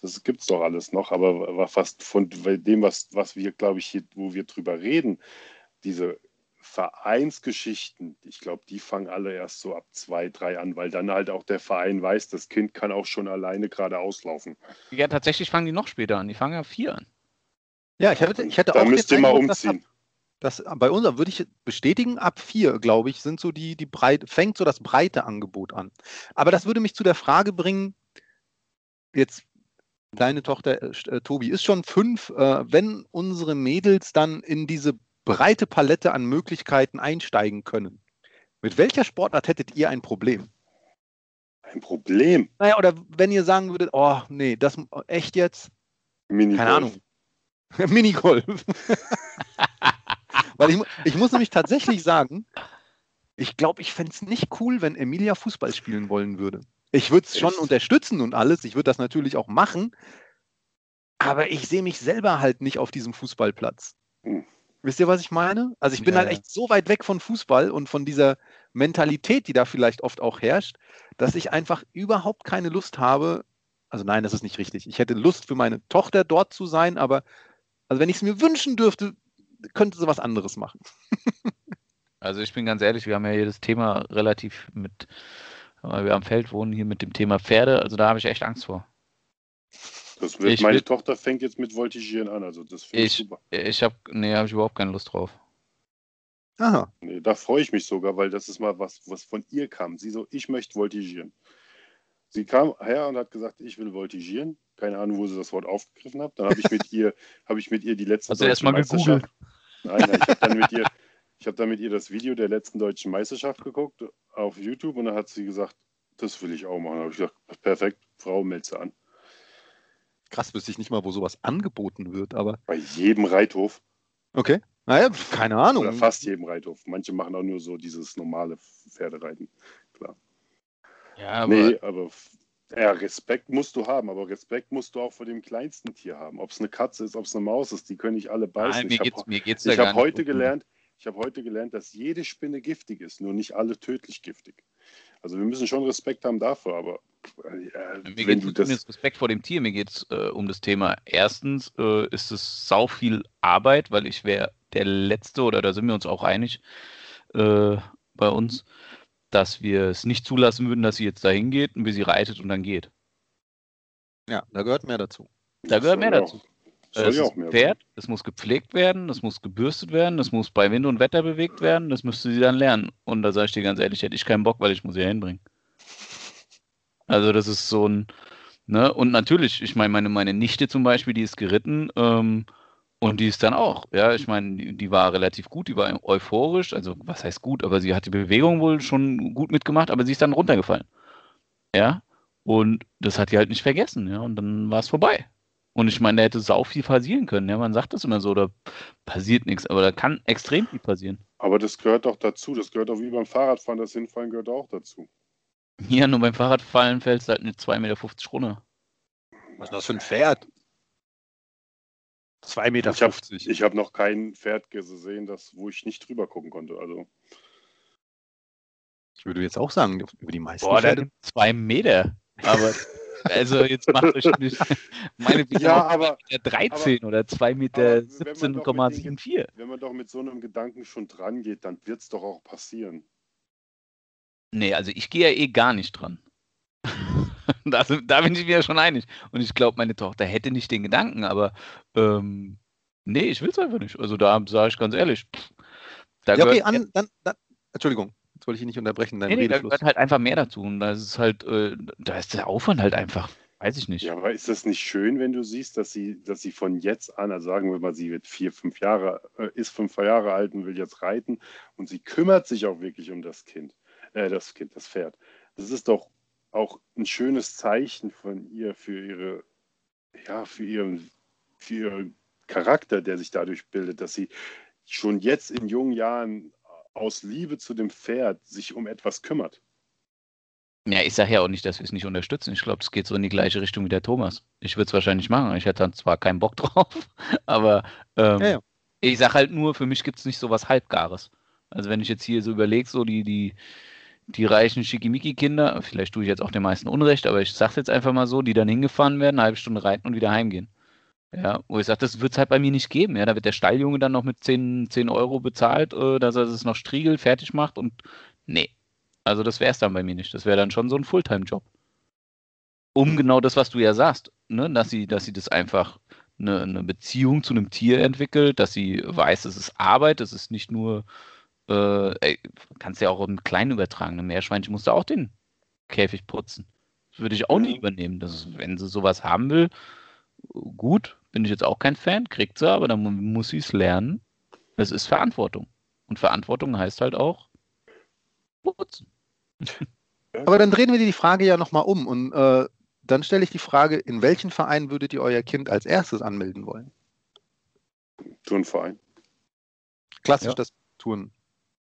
Das gibt es doch alles noch. Aber war fast von dem, was, was wir, glaube ich, hier, wo wir drüber reden, diese Vereinsgeschichten, ich glaube, die fangen alle erst so ab zwei, drei an, weil dann halt auch der Verein weiß, das Kind kann auch schon alleine gerade auslaufen. Ja, tatsächlich fangen die noch später an. Die fangen ja vier an. Ja, ich hätte, ich hätte Da auch müsst den ihr mal ab- umziehen. Das, bei uns würde ich bestätigen, ab vier, glaube ich, sind so die, die Breite, fängt so das breite Angebot an. Aber das würde mich zu der Frage bringen, jetzt deine Tochter äh, äh, Tobi ist schon fünf, äh, wenn unsere Mädels dann in diese breite Palette an Möglichkeiten einsteigen können. Mit welcher Sportart hättet ihr ein Problem? Ein Problem. Naja, oder wenn ihr sagen würdet, oh nee, das echt jetzt? Minigolf. Keine Ahnung. Minigolf. Weil ich, ich muss nämlich tatsächlich sagen, ich glaube, ich fände es nicht cool, wenn Emilia Fußball spielen wollen würde. Ich würde es schon unterstützen und alles. Ich würde das natürlich auch machen. Aber ich sehe mich selber halt nicht auf diesem Fußballplatz. Hm. Wisst ihr, was ich meine? Also ich bin Ja, halt echt so weit weg von Fußball und von dieser Mentalität, die da vielleicht oft auch herrscht, dass ich einfach überhaupt keine Lust habe. Also nein, das ist nicht richtig. Ich hätte Lust für meine Tochter dort zu sein, aber also wenn ich es mir wünschen dürfte, könnte sie was anderes machen. Also ich bin ganz ehrlich, wir haben ja hier das Thema relativ mit, weil wir am Feld wohnen, hier mit dem Thema Pferde, also da habe ich echt Angst vor. Das wird, Ich meine will- Tochter fängt jetzt mit Voltigieren an, also das finde ich Ich- super. Ich habe, nee, habe ich überhaupt keine Lust drauf. Aha. Nee, da freue ich mich sogar, weil das ist mal was, was von ihr kam. Sie so, ich möchte voltigieren. Sie kam her und hat gesagt, ich will voltigieren. Keine Ahnung, wo sie das Wort aufgegriffen hat. Dann habe ich mit ihr, habe ich mit ihr die letzte Hast du erst mal Meisterschaft. Nein, nein, ich habe dann mit ihr, ich habe dann mit ihr das Video der letzten deutschen Meisterschaft geguckt auf YouTube und dann hat sie gesagt, das will ich auch machen. Da habe ich gesagt, perfekt, Frau, melde an. Krass, wüsste ich nicht mal, wo sowas angeboten wird, aber Bei jedem Reithof okay. Naja, keine Ahnung. oder fast jedem Reithof. Manche machen auch nur so dieses normale Pferdereiten. Ja, aber nee, aber ja, Respekt musst du haben, aber Respekt musst du auch vor dem kleinsten Tier haben. Ob es eine Katze ist, ob es eine Maus ist, die können nicht alle beißen. nein, mir ich geht's, habe mir geht's da ich gar hab heute um- gelernt, ich habe heute gelernt, dass jede Spinne giftig ist, nur nicht alle tödlich giftig. Also wir müssen schon Respekt haben dafür, aber Mir wenn geht du es um das, das Respekt vor dem Tier, mir geht es äh, um das Thema. Erstens äh, ist es sau viel Arbeit, weil ich wäre der Letzte, oder da sind wir uns auch einig äh, bei uns, dass wir es nicht zulassen würden, dass sie jetzt dahin geht und wie sie reitet und dann geht. Ja, da gehört mehr dazu. Da das gehört mehr dazu. Auch, Äh, Es ist auch mehr ein Pferd, es muss gepflegt werden, es muss gebürstet werden, es muss bei Wind und Wetter bewegt werden, das müsste sie dann lernen. Und da sage ich dir ganz ehrlich, hätte ich keinen Bock, weil ich muss sie hinbringen. Also das ist so ein, ne, und natürlich, ich meine, meine, meine Nichte zum Beispiel, die ist geritten, ähm, und die ist dann auch, ja, ich meine, die, die war relativ gut, die war euphorisch, also was heißt gut, aber sie hat die Bewegung wohl schon gut mitgemacht, aber sie ist dann runtergefallen. Ja, und das hat die halt nicht vergessen, ja, und dann war es vorbei. Und ich meine, da hätte sau viel passieren können. Ja, man sagt das immer so, da passiert nichts, aber da kann extrem viel passieren. Aber das gehört doch dazu. Das gehört auch wie beim Fahrradfahren, das Hinfallen gehört auch dazu. Ja, nur beim Fahrradfallen fällst du halt eine 2,50 Meter runter. Was ist das für ein Pferd? 2,50 Meter. Ich habe hab noch kein Pferd gesehen, das, wo ich nicht drüber gucken konnte. Also Ich würde jetzt auch sagen, über die meisten Boah, Pferde. dann zwei Meter. Aber, also jetzt macht euch nicht. Meine Bitte Ja, aber- 2,13 Meter 13 oder 2 Meter aber wenn man doch mit den 17,74. wenn man doch mit so einem Gedanken schon dran geht, dann wird es doch auch passieren. Nee, also ich gehe ja eh gar nicht dran. da, da bin ich mir ja schon einig. Und ich glaube, meine Tochter hätte nicht den Gedanken, aber ähm, nee, ich will es einfach nicht. Also da sage ich ganz ehrlich. Da Ja, okay, an, dann, dann, Entschuldigung, jetzt wollte ich dich nicht unterbrechen, dein nee, nee, da gehört halt einfach mehr dazu. Und da ist es halt, äh, da ist der Aufwand halt einfach, weiß ich nicht. Ja, aber ist das nicht schön, wenn du siehst, dass sie, dass sie von jetzt an, also sagen wir mal, sie wird vier, fünf Jahre, äh, ist fünf Jahre alt und will jetzt reiten und sie kümmert sich auch wirklich um das Kind, äh, das Kind, das Pferd. Das ist doch auch ein schönes Zeichen von ihr für ihre, ja, für ihren, für ihren Charakter, der sich dadurch bildet, dass sie schon jetzt in jungen Jahren aus Liebe zu dem Pferd sich um etwas kümmert. Ja, ich sage ja auch nicht, dass wir es nicht unterstützen. Ich glaube, es geht so in die gleiche Richtung wie der Thomas. Ich würde es wahrscheinlich machen. Ich hätte dann zwar keinen Bock drauf, aber ähm, Ja, ja. ich sage halt nur, für mich gibt es nicht so was Halbgares. Also wenn ich jetzt hier so überlege, so die, die, die reichen Schickimicki-Kinder, vielleicht tue ich jetzt auch den meisten Unrecht, aber ich sage jetzt einfach mal so, die dann hingefahren werden, eine halbe Stunde reiten und wieder heimgehen. Ja, wo ich sage, das wird es halt bei mir nicht geben. Ja, da wird der Stalljunge dann noch mit 10, 10 Euro bezahlt, äh, dass er es noch striegelt, fertig macht und nee. Also das wäre es dann bei mir nicht. Das wäre dann schon so ein Fulltime-Job. Um genau das, was du ja sagst, ne? dass, sie, dass sie das einfach eine, eine Beziehung zu einem Tier entwickelt, dass sie weiß, es ist Arbeit, es ist nicht nur, äh, ey, kannst ja auch im Kleinen übertragen. Ein Meerschweinchen musst du auch den Käfig putzen. Das würde ich auch nie Ja. übernehmen. Das ist, wenn sie sowas haben will, gut, bin ich jetzt auch kein Fan, kriegt sie, aber dann mu- muss sie es lernen. Es ist Verantwortung. Und Verantwortung heißt halt auch putzen. Aber dann drehen wir die Frage ja nochmal um und äh, dann stelle ich die Frage, in welchen Verein würdet ihr euer Kind als erstes anmelden wollen? Turnverein. Klassisch Ja. das Touren.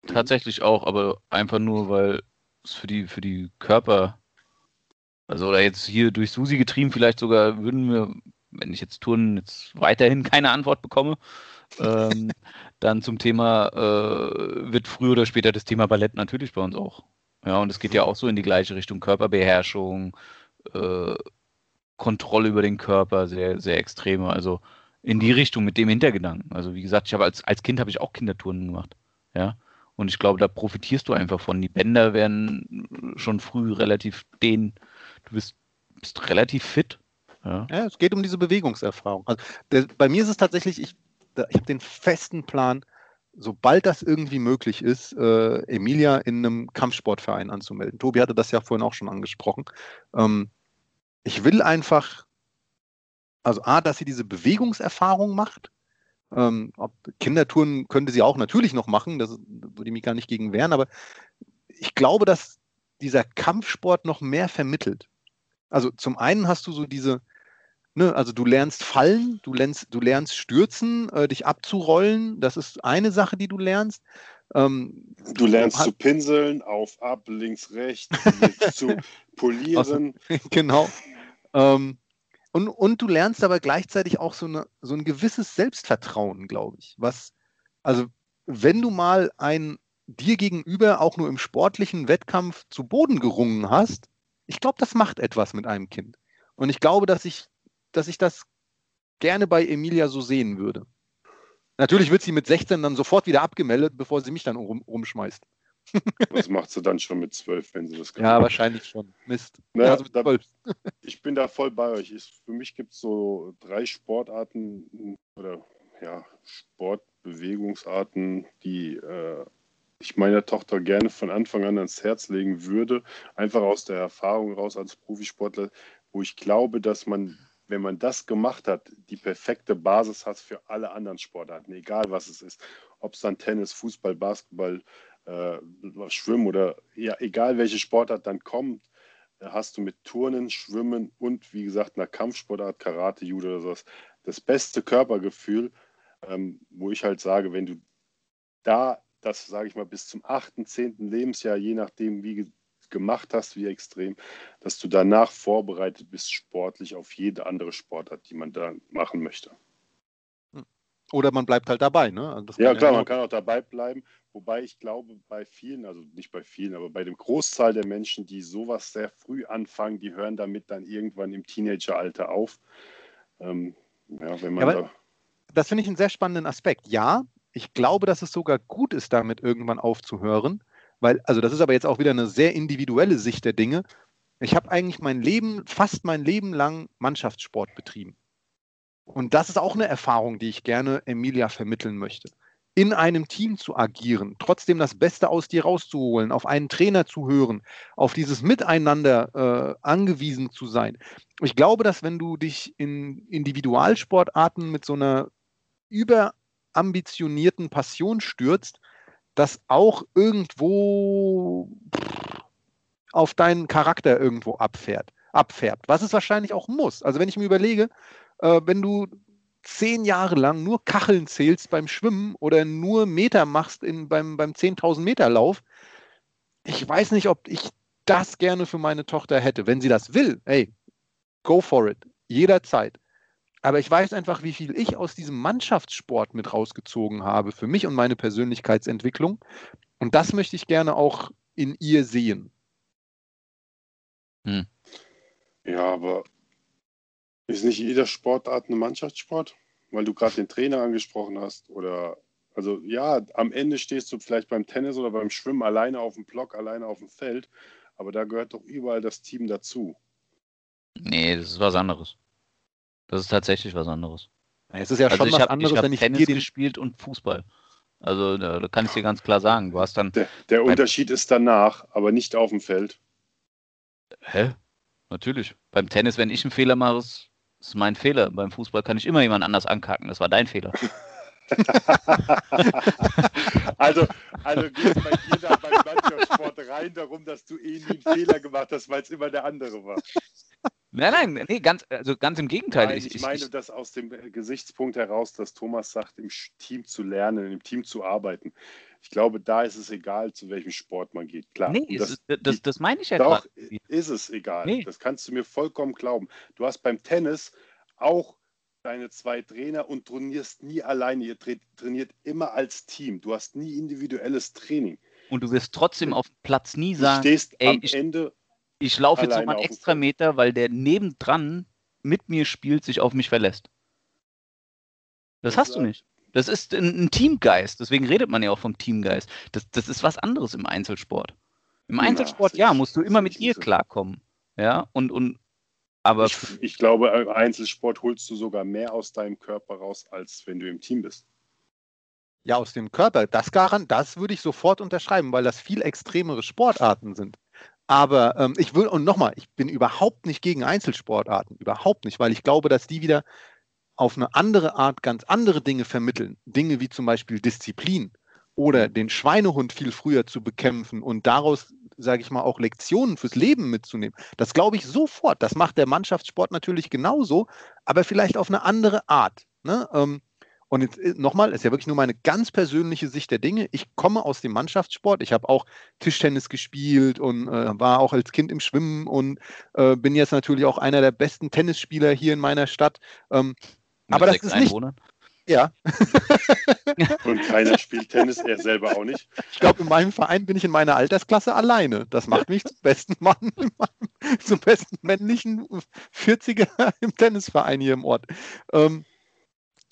Tatsächlich auch, aber einfach nur, weil es für die, für die Körper, Also oder jetzt hier durch Susi getrieben, vielleicht sogar würden wir, wenn ich jetzt Touren jetzt weiterhin keine Antwort bekomme, ähm, dann zum Thema äh, wird früher oder später das Thema Ballett natürlich bei uns auch. Ja, und es geht ja auch so in die gleiche Richtung Körperbeherrschung, äh, Kontrolle über den Körper, sehr, sehr extreme. Also in die Richtung mit dem Hintergedanken. Also wie gesagt, ich habe als, als Kind habe ich auch Kindertouren gemacht. Ja. Und ich glaube, da profitierst du einfach von. Die Bänder werden schon früh relativ dehn. Du bist, bist relativ fit. Ja. ja. es geht um diese Bewegungserfahrung. Also der, bei mir ist es tatsächlich, ich, ich habe den festen Plan, sobald das irgendwie möglich ist, äh, Emilia in einem Kampfsportverein anzumelden. Tobi hatte das ja vorhin auch schon angesprochen. Ähm, ich will einfach, also A, dass sie diese Bewegungserfahrung macht. Ähm, Kindertouren könnte sie auch natürlich noch machen, das würde ich mich gar nicht gegen wehren, aber ich glaube, dass dieser Kampfsport noch mehr vermittelt. Also zum einen hast du so diese, ne, also du lernst fallen, du lernst, du lernst stürzen, äh, dich abzurollen, das ist eine Sache, die du lernst. Ähm, du lernst zu pinseln, auf, ab, links, rechts, zu polieren. genau. Ähm, und, und du lernst aber gleichzeitig auch so, eine, so ein gewisses Selbstvertrauen, glaube ich. Was, also, wenn du mal ein dir gegenüber auch nur im sportlichen Wettkampf zu Boden gerungen hast, ich glaube, das macht etwas mit einem Kind. Und ich glaube, dass ich, dass ich das gerne bei Emilia so sehen würde. Natürlich wird sie mit 16 dann sofort wieder abgemeldet, bevor sie mich dann rum, rumschmeißt. Was macht sie dann schon mit zwölf, wenn sie das kann? Ja, wahrscheinlich schon. Mist. Naja, also da, ich bin da voll bei euch. Ich, für mich gibt es so drei Sportarten oder ja, Sportbewegungsarten, die äh, ich meiner Tochter gerne von Anfang an ans Herz legen würde. Einfach aus der Erfahrung raus als Profisportler, wo ich glaube, dass man wenn man das gemacht hat, die perfekte Basis hat für alle anderen Sportarten, egal was es ist. Ob es dann Tennis, Fußball, Basketball, äh, Schwimmen oder ja, egal welche Sportart dann kommt, äh, hast du mit Turnen, Schwimmen und wie gesagt einer Kampfsportart, Karate, Judo oder sowas, das beste Körpergefühl, ähm, wo ich halt sage, wenn du da das, sage ich mal, bis zum 8., 10. Lebensjahr, je nachdem, wie gemacht hast, wie extrem, dass du danach vorbereitet bist, sportlich auf jede andere Sportart, die man da machen möchte. Oder man bleibt halt dabei, ne? Also ja, klar, man kann auch dabei bleiben. Wobei ich glaube, bei vielen, also nicht bei vielen, aber bei dem Großteil der Menschen, die sowas sehr früh anfangen, die hören damit dann irgendwann im Teenageralter auf. Ähm, ja, wenn man ja, da das finde ich einen sehr spannenden Aspekt. Ja, ich glaube, dass es sogar gut ist, damit irgendwann aufzuhören, weil, also das ist aber jetzt auch wieder eine sehr individuelle Sicht der Dinge. Ich habe eigentlich mein Leben, fast mein Leben lang Mannschaftssport betrieben. Und das ist auch eine Erfahrung, die ich gerne Emilia vermitteln möchte. In einem Team zu agieren, trotzdem das Beste aus dir rauszuholen, auf einen Trainer zu hören, auf dieses Miteinander äh, angewiesen zu sein. Ich glaube, dass wenn du dich in Individualsportarten mit so einer überambitionierten Passion stürzt, das auch irgendwo auf deinen Charakter irgendwo abfährt, abfärbt, was es wahrscheinlich auch muss. Also wenn ich mir überlege, äh, wenn du zehn Jahre lang nur Kacheln zählst beim Schwimmen oder nur Meter machst in, beim, beim 10.000 Meter Lauf, ich weiß nicht, ob ich das gerne für meine Tochter hätte. Wenn sie das will, hey, go for it, jederzeit. Aber ich weiß einfach, wie viel ich aus diesem Mannschaftssport mit rausgezogen habe für mich und meine Persönlichkeitsentwicklung. Und das möchte ich gerne auch in ihr sehen. Hm. Ja, aber ist nicht jeder Sportart eine Mannschaftssport? Weil du gerade den Trainer angesprochen hast. Oder also ja, am Ende stehst du vielleicht beim Tennis oder beim Schwimmen alleine auf dem Block, alleine auf dem Feld. Aber da gehört doch überall das Team dazu. Nee, das ist was anderes. Das ist tatsächlich was anderes. Es ist ja also schon was hab, anderes, ich wenn ich Tennis gespielt und Fußball. Also da, da, kann ich dir ganz klar sagen. Du hast dann. Der, der Unterschied ist danach, aber nicht auf dem Feld. Hä? Natürlich. Beim Tennis, wenn ich einen Fehler mache, ist, ist mein Fehler. Beim Fußball kann ich immer jemand anders ankacken. Das war dein Fehler. also, also geht es bei dir da beim Mannschaftssport rein darum, dass du eh nie einen Fehler gemacht hast, weil es immer der andere war. Nein, nein, nee, ganz, also ganz im Gegenteil. Nein, ich, ich meine das aus dem Gesichtspunkt heraus, dass Thomas sagt, im Team zu lernen, im Team zu arbeiten. Ich glaube, da ist es egal, zu welchem Sport man geht. Klar. Nee, das, das, das, das meine ich ja Doch, grad. ist es egal. Nee. Das kannst du mir vollkommen glauben. Du hast beim Tennis auch deine zwei Trainer und trainierst nie alleine. Ihr trainiert immer als Team. Du hast nie individuelles Training. Und du wirst trotzdem auf dem Platz nie sagen, du stehst ey, am Ende ich laufe jetzt nochmal einen extra Meter, weil der nebendran mit mir spielt, sich auf mich verlässt. Das, hast du nicht. Das ist ein, ein, Teamgeist. Deswegen redet man ja auch vom Teamgeist. Das, das ist was anderes im Einzelsport. Im Einzelsport, ja, musst du immer mit ihr klarkommen. Ja, und, und aber. Ich, ich glaube, im Einzelsport holst du sogar mehr aus deinem Körper raus, als wenn du im Team bist. Ja, aus dem Körper. Das, das würde ich sofort unterschreiben, weil das viel extremere Sportarten sind. Aber ähm, ich will, und nochmal, ich bin überhaupt nicht gegen Einzelsportarten, überhaupt nicht, weil ich glaube, dass die wieder auf eine andere Art ganz andere Dinge vermitteln. Dinge wie zum Beispiel Disziplin oder den Schweinehund viel früher zu bekämpfen und daraus, sage ich mal, auch Lektionen fürs Leben mitzunehmen. Das glaube ich sofort. Das macht der Mannschaftssport natürlich genauso, aber vielleicht auf eine andere Art. Ne? Ähm, und jetzt äh, nochmal, ist ja wirklich nur meine ganz persönliche Sicht der Dinge. Ich komme aus dem Mannschaftssport. Ich habe auch Tischtennis gespielt und äh, war auch als Kind im Schwimmen und äh, bin jetzt natürlich auch einer der besten Tennisspieler hier in meiner Stadt. Ähm, aber das ist nicht. Ja. und keiner spielt Tennis, er selber auch nicht. Ich glaube, in meinem Verein bin ich in meiner Altersklasse alleine. Das macht mich zum besten Mann, zum besten männlichen 40er im Tennisverein hier im Ort. Ähm,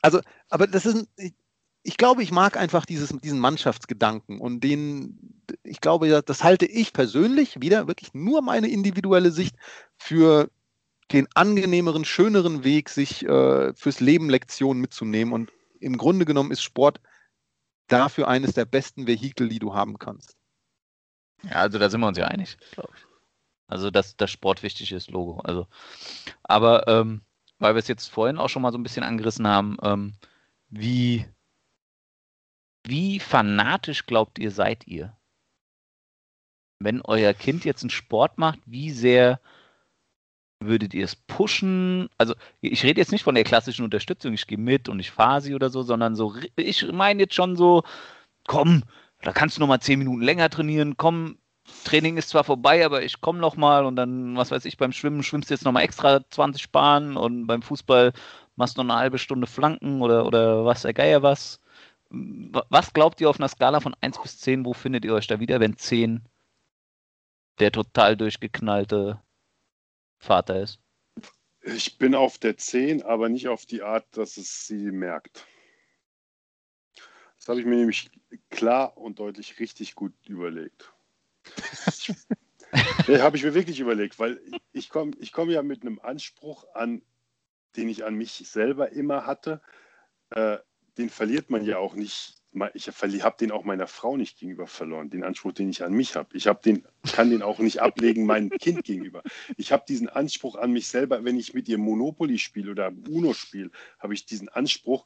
also, aber das ist, ich, ich glaube, ich mag einfach dieses, diesen Mannschaftsgedanken und den, ich glaube, das halte ich persönlich, wieder wirklich nur meine individuelle Sicht, für den angenehmeren, schöneren Weg, sich äh, fürs Leben Lektionen mitzunehmen. Und im Grunde genommen ist Sport dafür eines der besten Vehikel, die du haben kannst. Ja, also da sind wir uns ja einig, glaube ich. Also, dass das Sport wichtig ist, Logo. Also, aber ähm, weil wir es jetzt vorhin auch schon mal so ein bisschen angerissen haben, ähm, wie, wie fanatisch glaubt ihr, seid ihr? Wenn euer Kind jetzt einen Sport macht, wie sehr würdet ihr es pushen? Also ich rede jetzt nicht von der klassischen Unterstützung, ich gehe mit und ich fahre sie oder so, sondern so, ich meine jetzt schon so, komm, da kannst du noch mal zehn Minuten länger trainieren, komm, Training ist zwar vorbei, aber ich komme noch mal und dann, was weiß ich, beim Schwimmen schwimmst du jetzt noch mal extra 20 Bahnen und beim Fußball machst du noch eine halbe Stunde Flanken oder, oder was, der Geier was. Was glaubt ihr auf einer Skala von 1 bis 10, wo findet ihr euch da wieder, wenn 10 der total durchgeknallte Vater ist? Ich bin auf der 10, aber nicht auf die Art, dass es sie merkt. Das habe ich mir nämlich klar und deutlich richtig gut überlegt. nee, habe ich mir wirklich überlegt, weil ich komme ich komm ja mit einem Anspruch an, den ich an mich selber immer hatte. Äh, den verliert man ja auch nicht. Ich habe den auch meiner Frau nicht gegenüber verloren, den Anspruch, den ich an mich habe. Ich hab den, kann den auch nicht ablegen meinem Kind gegenüber. Ich habe diesen Anspruch an mich selber, wenn ich mit ihr Monopoly spiele oder Uno spiele, habe ich diesen Anspruch,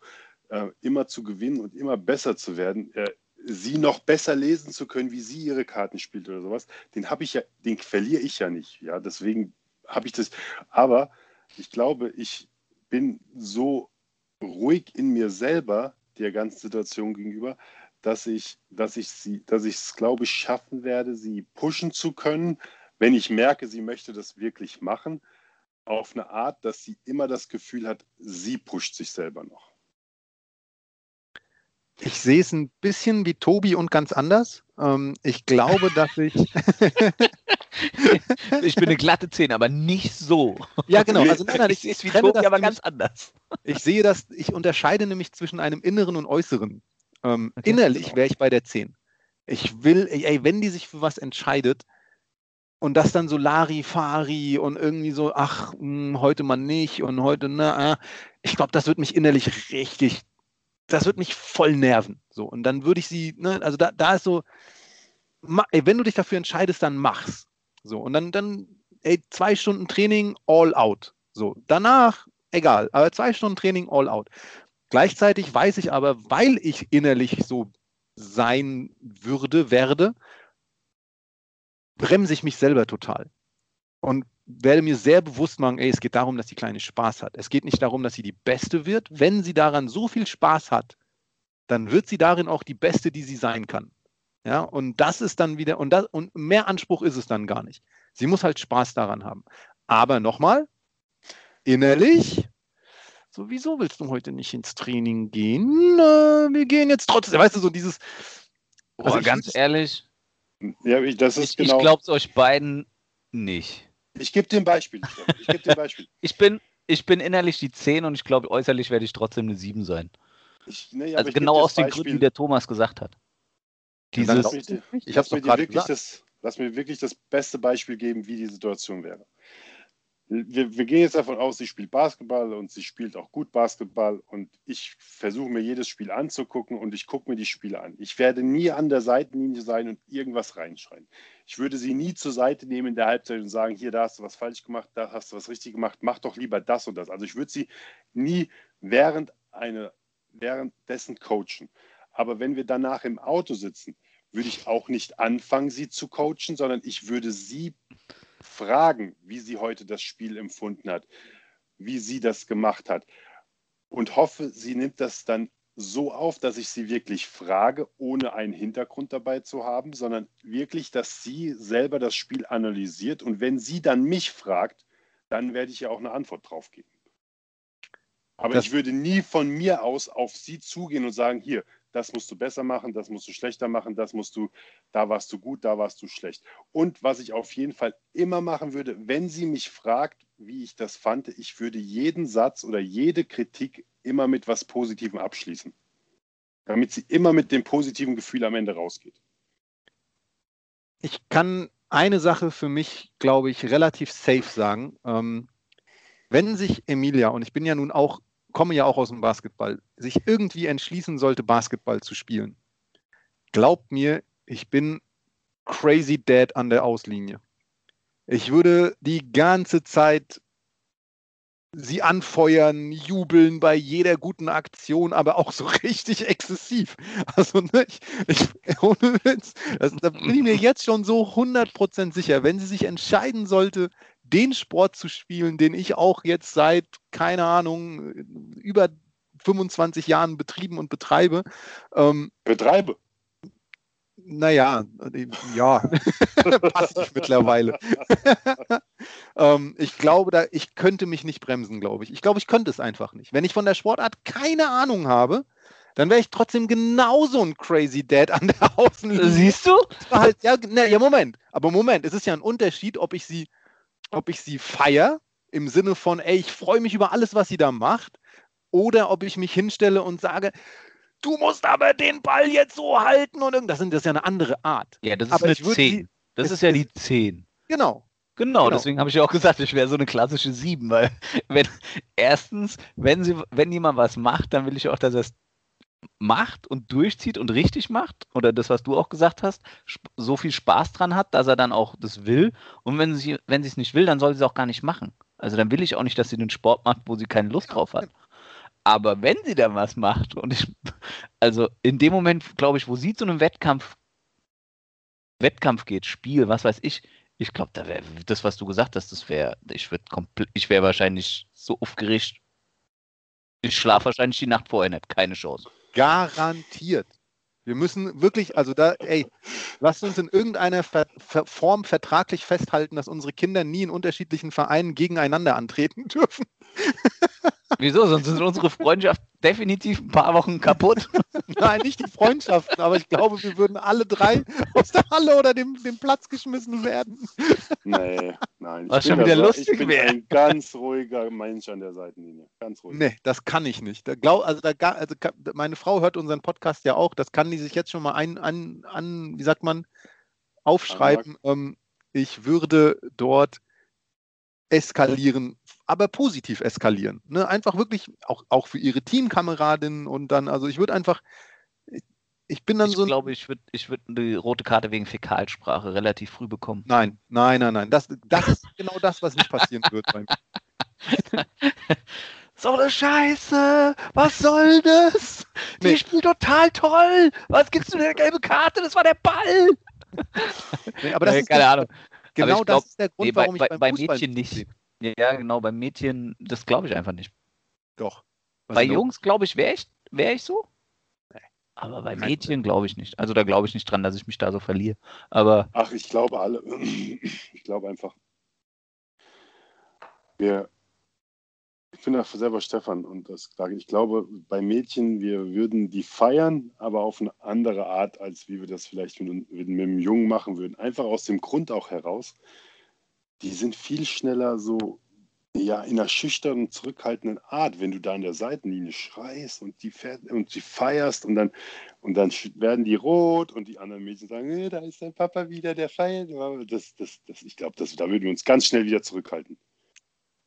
äh, immer zu gewinnen und immer besser zu werden. Äh, sie noch besser lesen zu können, wie sie ihre Karten spielt oder sowas, den habe ich ja, den verliere ich ja nicht. Ja, deswegen habe ich das. Aber ich glaube, ich bin so ruhig in mir selber der ganzen Situation gegenüber, dass ich, dass ich sie, dass ich es, glaube ich, schaffen werde, sie pushen zu können, wenn ich merke, sie möchte das wirklich machen, auf eine Art, dass sie immer das Gefühl hat, sie pusht sich selber noch. Ich sehe es ein bisschen wie Tobi und ganz anders. Ähm, ich glaube, dass ich. ich bin eine glatte Zehn, aber nicht so. Ja, genau. Also, nein, nein, ich, ich, ich Tobi, aber ganz anders. Ich sehe das, ich unterscheide nämlich zwischen einem inneren und äußeren. Ähm, okay, innerlich wäre ich bei der 10. Ich will, ey, wenn die sich für was entscheidet und das dann so Larifari und irgendwie so, ach, mh, hm, heute mal nicht und heute, na, ich glaube, das wird mich innerlich richtig das wird mich voll nerven. So, und dann würde ich sie, ne, also da, da ist so, ey, wenn du dich dafür entscheidest, dann mach's. So, und dann, dann, ey, zwei Stunden Training, all out. So, danach, egal, aber zwei Stunden Training, all out. Gleichzeitig weiß ich aber, weil ich innerlich so sein würde, werde, bremse ich mich selber total. und werde mir sehr bewusst machen, ey, es geht darum, dass die Kleine Spaß hat. Es geht nicht darum, dass sie die Beste wird. Wenn sie daran so viel Spaß hat, dann wird sie darin auch die Beste, die sie sein kann. Ja, und das ist dann wieder, und, das, und mehr Anspruch ist es dann gar nicht. Sie muss halt Spaß daran haben. Aber nochmal, innerlich, so, wieso willst du heute nicht ins Training gehen? Na, wir gehen jetzt trotzdem. Weißt du, so dieses. Also Boah, ganz ehrlich, Ja, ich, das ist ich, genau. ich glaube es euch beiden nicht. Ich gebe dir ein Beispiel. Ich gebe dir ein Beispiel. Ich bin, ich bin innerlich die 10 und ich glaube, äußerlich werde ich trotzdem eine 7 sein. Ich, nee, aber also genau aus den Beispiel. Gründen, die der Thomas gesagt hat. Dieses, es nicht? Ich Lass habe mir dir wirklich gesagt. das, lass mir wirklich das beste Beispiel geben, wie die Situation wäre. Wir, wir gehen jetzt davon aus, sie spielt Basketball und sie spielt auch gut Basketball und ich versuche mir jedes Spiel anzugucken und ich gucke mir die Spiele an. Ich werde nie an der Seitenlinie sein und irgendwas reinschreien. Ich würde sie nie zur Seite nehmen in der Halbzeit und sagen, hier, da hast du was falsch gemacht, da hast du was richtig gemacht, mach doch lieber das und das. Also ich würde sie nie während eine, währenddessen coachen. Aber wenn wir danach im Auto sitzen, würde ich auch nicht anfangen, sie zu coachen, sondern ich würde sie fragen, wie sie heute das Spiel empfunden hat, wie sie das gemacht hat und hoffe, sie nimmt das dann so auf, dass ich sie wirklich frage, ohne einen Hintergrund dabei zu haben, sondern wirklich, dass sie selber das Spiel analysiert und wenn sie dann mich fragt, dann werde ich ja auch eine Antwort drauf geben. Aber Das- ich würde nie von mir aus auf sie zugehen und sagen, hier, das musst du besser machen, das musst du schlechter machen, das musst du, da warst du gut, da warst du schlecht. Und was ich auf jeden Fall immer machen würde, wenn sie mich fragt, wie ich das fand, ich würde jeden Satz oder jede Kritik immer mit was Positivem abschließen. Damit sie immer mit dem positiven Gefühl am Ende rausgeht. ich kann eine Sache für mich, glaube ich, relativ safe sagen. Ähm, wenn sich Emilia, und ich bin ja nun auch, komme ja auch aus dem Basketball, sich irgendwie entschließen sollte, Basketball zu spielen, glaubt mir, ich bin crazy dead an der Auslinie. Ich würde die ganze Zeit sie anfeuern, jubeln bei jeder guten Aktion, aber auch so richtig exzessiv. Also ne, ich, ich, ohne Witz, das, da bin ich mir jetzt schon so 100% sicher, wenn sie sich entscheiden sollte, den Sport zu spielen, den ich auch jetzt seit, keine Ahnung, über 25 Jahren betrieben und betreibe, ähm, Betreibe. naja, ja, passiv mittlerweile. ähm, ich glaube, da, ich könnte mich nicht bremsen, glaube ich. Ich glaube, ich könnte es einfach nicht. Wenn ich von der Sportart keine Ahnung habe, dann wäre ich trotzdem genauso ein Crazy Dad an der Außenlinie. siehst du? halt, ja, na, ja, Moment. Aber Moment, es ist ja ein Unterschied, ob ich sie, ob ich sie feier, im Sinne von, ey, ich freue mich über alles, was sie da macht, oder ob ich mich hinstelle und sage, du musst aber den Ball jetzt so halten und irgend- das ist ja eine andere Art. Ja, das ist Aber eine ich würde 10. sie- Das es ist ja ist- die 10. Genau. Genau, Genau. deswegen habe ich ja auch gesagt, ich wäre so eine klassische 7, weil wenn erstens, wenn sie, wenn jemand was macht, dann will ich auch, dass er es macht und durchzieht und richtig macht. Oder das, was du auch gesagt hast, so viel Spaß dran hat, dass er dann auch das will. Und wenn sie, wenn sie es nicht will, dann soll sie es auch gar nicht machen. Also dann will ich auch nicht, dass sie den Sport macht, wo sie keine Lust drauf hat. Aber wenn sie dann was macht und ich, also in dem Moment, glaube ich, wo sie zu einem Wettkampf, Wettkampf geht, Spiel, was weiß ich, ich glaube, da wäre das, was du gesagt hast, das wäre, ich würde komplett, ich wäre wahrscheinlich so aufgeregt. Ich schlafe wahrscheinlich die Nacht vorher nicht, keine Chance. Garantiert. Wir müssen wirklich, also da, ey, lasst uns in irgendeiner Ver Ver Form vertraglich festhalten, dass unsere Kinder nie in unterschiedlichen Vereinen gegeneinander antreten dürfen. Wieso? Sonst ist unsere Freundschaft definitiv ein paar Wochen kaputt. Nein, nicht die Freundschaften, aber ich glaube, wir würden alle drei aus der Halle oder dem, dem Platz geschmissen werden. Nee, nein. Ich Was bin schon wieder da- lustig Ich bin wär. ein ganz ruhiger Mensch an der Seitenlinie. Ganz ruhig. Nee, das kann ich nicht. Da glaub, also da, also meine Frau hört unseren Podcast ja auch. Das kann die sich jetzt schon mal ein, an, an wie sagt man, aufschreiben. Ähm, ich würde dort eskalieren, aber positiv eskalieren. Ne? Einfach wirklich auch, auch für ihre Teamkameradinnen und dann, also ich würde einfach, ich, bin dann Ich so glaube, ich würde ich würd die rote Karte wegen Fäkalsprache relativ früh bekommen. Nein, nein, nein, nein. Das, das ist genau das, was nicht passieren wird bei mir. So eine Scheiße! Was soll das? Die Nee. spielt total toll! Was gibst du denn eine gelbe Karte? Das war der Ball! Nee, aber das Nee, ist keine das, Ahnung. Genau ich glaub, das ist der Grund, nee, bei- warum ich bei- beim bei Fußball Mädchen nicht. Ja, genau, beim Mädchen, das glaube ich einfach nicht. Doch. Was bei? Jungs, glaube ich, wäre ich, wär ich so. Nee. Aber bei Mädchen glaube ich nicht. Also da glaube ich nicht dran, dass ich mich da so verliere. Aber Ach, ich glaube alle. Ich glaube einfach. Wir, ich bin auch selber Stefan und das sage ich. Ich glaube, bei Mädchen, wir würden die feiern, aber auf eine andere Art, als wie wir das vielleicht mit, mit, mit einem Jungen machen würden. Einfach aus dem Grund auch heraus. Die sind viel schneller so ja, in einer schüchternen, zurückhaltenden Art, wenn du da an der Seitenlinie schreist und die fährt und sie feierst und dann und dann werden die rot und die anderen Mädchen sagen, "Äh, da ist dein Papa wieder, der feiert. Das, das, das, ich glaube, da würden wir uns ganz schnell wieder zurückhalten.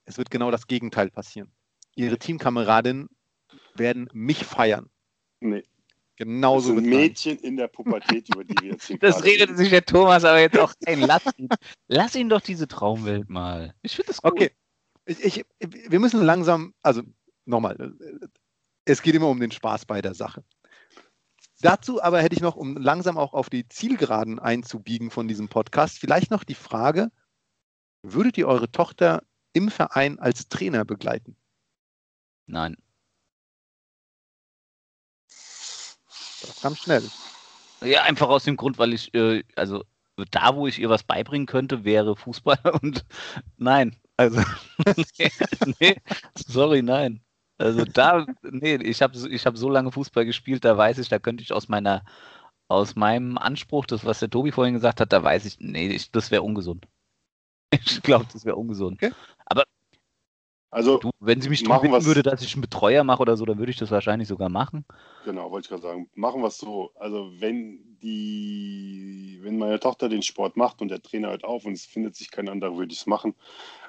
Es wird genau das Gegenteil passieren. Ihre Teamkameradinnen werden mich feiern. Nee, Genauso das Mädchen in der Pubertät, über die wir jetzt hier das redet reden. sich der Thomas aber jetzt auch ein. Lass ihn, lass ihn doch diese Traumwelt mal. Ich finde das gut. Okay. Ich, ich, wir müssen langsam, also nochmal, es geht immer um den Spaß bei der Sache. Dazu aber hätte ich noch, um langsam auch auf die Zielgeraden einzubiegen von diesem Podcast, vielleicht noch die Frage, würdet ihr eure Tochter im Verein als Trainer begleiten? Nein. Kam schnell. Ja, einfach aus dem Grund, weil ich, äh, also da, wo ich ihr was beibringen könnte, wäre Fußball und nein. Also, nee, nee, sorry, nein. Also da, nee, ich habe ich hab so lange Fußball gespielt, da weiß ich, da könnte ich aus meiner, aus meinem Anspruch, das, was der Tobi vorhin gesagt hat, da weiß ich, nee, ich, das wäre ungesund. Ich glaube, das wäre ungesund. Okay. Also, Du, wenn sie mich Machen darum bitten würde, dass ich einen Betreuer mache oder so, dann würde ich das wahrscheinlich sogar machen. genau, wollte ich gerade sagen, machen wir es so. Also, wenn die, wenn meine Tochter den Sport macht und der Trainer hört auf und es findet sich kein anderer, würde ich es machen.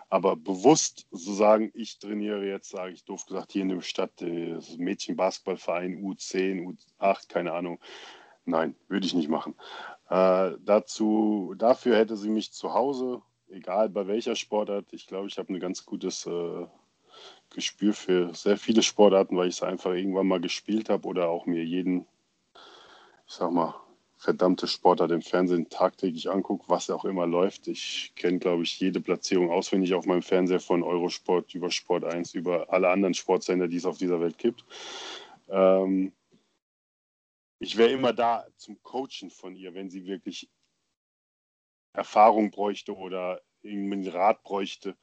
Aber bewusst so sagen, ich trainiere jetzt, sage ich doof gesagt, hier in der Stadt, äh, das Mädchen-Basketballverein U10, U8, keine Ahnung. Nein, würde ich nicht machen. Äh, dazu, dafür hätte sie mich zu Hause, egal bei welcher Sportart. Ich glaube, ich habe ein ganz gutes äh, Gespür für sehr viele Sportarten, weil ich es einfach irgendwann mal gespielt habe oder auch mir jeden, ich sag mal, verdammte Sportart im Fernsehen tagtäglich angucke, was auch immer läuft. Ich kenne, glaube ich, jede Platzierung auswendig auf meinem Fernseher von Eurosport über Sport 1, über alle anderen Sportsender, die es auf dieser Welt gibt. Ähm, ich wäre immer da zum Coachen von ihr, wenn sie wirklich Erfahrung bräuchte oder irgendeinen Rat bräuchte.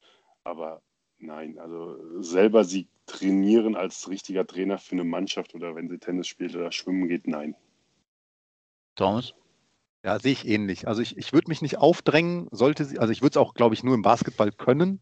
Aber nein, also selber sie trainieren als richtiger Trainer für eine Mannschaft oder wenn sie Tennis spielt oder schwimmen geht, nein. Thomas? Ja, sehe ich ähnlich. Also ich, ich würde mich nicht aufdrängen, sollte sie, also ich würde es auch, glaube ich, nur im Basketball können.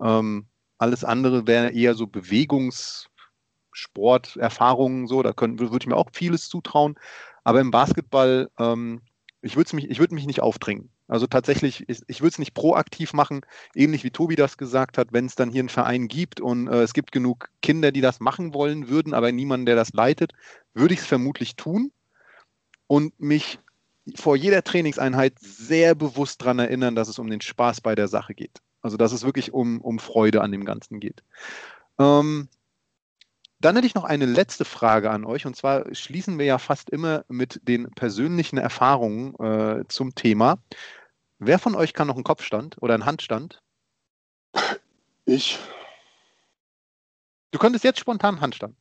Ähm, alles andere wäre eher so Bewegungssport, Erfahrungen, so, da würde ich mir auch vieles zutrauen. Aber im Basketball, ähm, ich würde mich, ich würde mich nicht aufdrängen. Also tatsächlich, ich, ich würde es nicht proaktiv machen, ähnlich wie Tobi das gesagt hat, wenn es dann hier einen Verein gibt und äh, es gibt genug Kinder, die das machen wollen würden, aber niemanden, der das leitet, würde ich es vermutlich tun und mich vor jeder Trainingseinheit sehr bewusst daran erinnern, dass es um den Spaß bei der Sache geht. Also dass es wirklich um, um Freude an dem Ganzen geht. Ähm, dann hätte ich noch eine letzte Frage an euch und zwar schließen wir ja fast immer mit den persönlichen Erfahrungen äh, zum Thema. Wer von euch kann noch einen Kopfstand oder einen Handstand? Ich Du könntest jetzt spontan einen Handstand.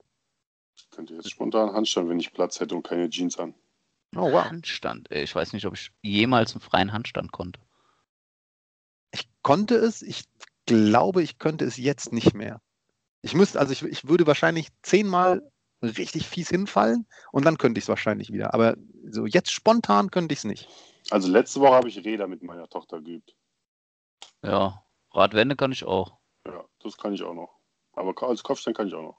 könnte jetzt spontan Handstand, wenn ich Platz hätte und keine Jeans an. Oh wow. Handstand. Ey, Ich weiß nicht, ob ich jemals einen freien Handstand konnte. Ich konnte es, ich glaube, ich könnte es jetzt nicht mehr. Ich müsste, also ich, ich würde wahrscheinlich zehnmal richtig fies hinfallen und dann könnte ich es wahrscheinlich wieder. Aber so jetzt spontan könnte ich es nicht. Also letzte Woche habe ich Räder mit meiner Tochter geübt. Ja, Radwende kann ich auch. Ja, das kann ich auch noch. Aber als Kopfstand kann ich auch noch.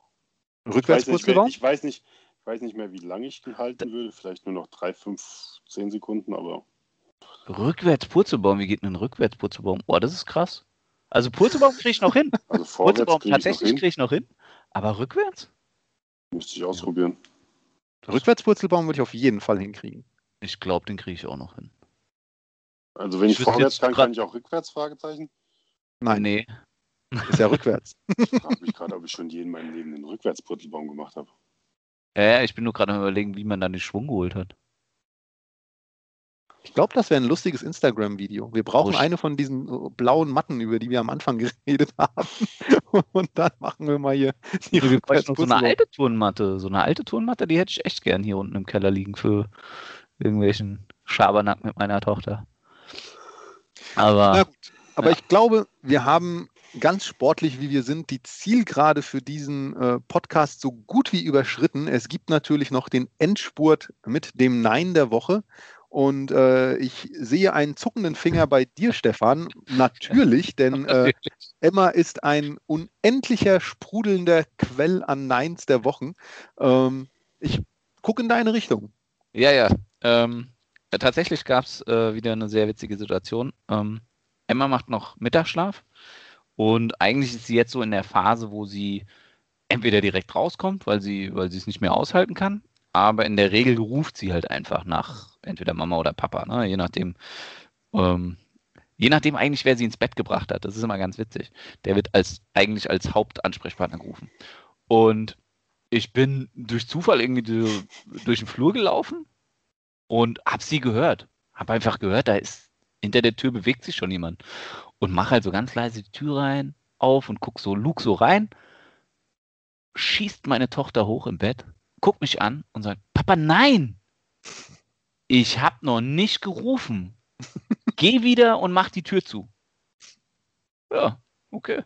Ich weiß, nicht, Rückwärtspurzelbaum? ich, weiß nicht, ich weiß nicht mehr, wie lange ich den halten würde. Vielleicht nur noch drei, fünf, zehn Sekunden, aber Rückwärts Purzelbaum, wie geht denn ein rückwärts Purzelbaum? Oh, das ist krass. Also Purzelbaum kriege ich noch hin. also vorwärts Purzelbaum noch tatsächlich kriege ich noch hin. Aber rückwärts? Müsste ich ausprobieren. Rückwärtspurzelbaum würde ich auf jeden Fall hinkriegen. Ich glaube, den kriege ich auch noch hin. Also wenn Ich ich, vorwärts jetzt kann, kann ich auch rückwärts? Fragezeichen. Nein, Nee. ist ja rückwärts. Ich frage mich gerade, ob ich schon je in meinem Leben einen Rückwärtspurzelbaum gemacht habe. Ja, ja, ich bin nur gerade am überlegen, wie man dann den Schwung geholt hat. Ich glaube, das wäre ein lustiges Instagram-Video. Wir brauchen Oh, eine von diesen äh, blauen Matten, über die wir am Anfang geredet haben. Und dann machen wir mal hier die Wir bräuchten so eine alte Turnmatte. So eine alte Turnmatte, die hätte ich echt gern hier unten im Keller liegen für irgendwelchen Schabernack mit meiner Tochter. Aber Na gut, aber Ja. ich glaube, wir haben ganz sportlich, wie wir sind, die Zielgerade für diesen äh, Podcast so gut wie überschritten. Es gibt natürlich noch den Endspurt mit dem Nein der Woche. Und äh, ich sehe einen zuckenden Finger bei dir, Stefan. Natürlich, denn äh, Emma ist ein unendlicher, sprudelnder Quell an Neins der Wochen. Ähm, ich gucke in deine Richtung. Ja, ja. Ähm, ja, tatsächlich gab es äh, wieder eine sehr witzige Situation. Ähm, Emma macht noch Mittagsschlaf und eigentlich ist sie jetzt so in der Phase, wo sie entweder direkt rauskommt, weil sie, weil sie es nicht mehr aushalten kann, aber in der Regel ruft sie halt einfach nach entweder Mama oder Papa, ne? je nachdem. Ähm, je nachdem eigentlich, wer sie ins Bett gebracht hat. Das ist immer ganz witzig. Der wird als eigentlich als Hauptansprechpartner gerufen. Und ich bin durch Zufall irgendwie so durch den Flur gelaufen und hab sie gehört. Hab einfach gehört, da ist hinter der Tür bewegt sich schon jemand. Und mach halt so ganz leise die Tür rein, auf und guck so, Luke so rein. Schießt meine Tochter hoch im Bett, guckt mich an und sagt, Papa, nein! Ich hab noch nicht gerufen. Geh wieder und mach die Tür zu. Ja, okay.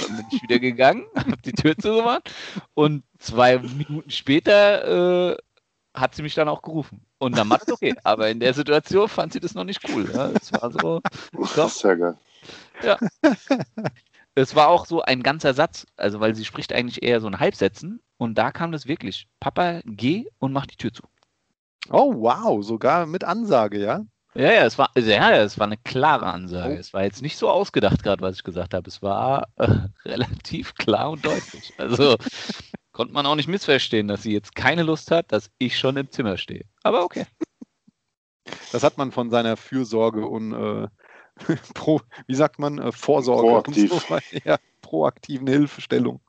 Dann bin ich wieder gegangen, hab die Tür zugemacht und zwei Minuten später äh, hat sie mich dann auch gerufen. Und dann war das okay. Aber in der Situation fand sie das noch nicht cool. Ja. Es war so, Das ist ja geil. Es war auch so ein ganzer Satz, also weil sie spricht eigentlich eher so in Halbsätzen und da kam das wirklich. Papa, geh und mach die Tür zu. Oh, wow, sogar mit Ansage, ja? Ja, ja, es war, also, ja, ja, es war eine klare Ansage. Oh. Es war jetzt nicht so ausgedacht gerade, was ich gesagt habe. Es war äh, relativ klar und deutlich. Also konnte man auch nicht missverstehen, dass sie jetzt keine Lust hat, dass ich schon im Zimmer stehe. Aber okay. Das hat man von seiner Fürsorge und äh, pro, wie sagt man, äh, Vorsorge Proaktiv. und so weiter. Ja, proaktiven Hilfestellung.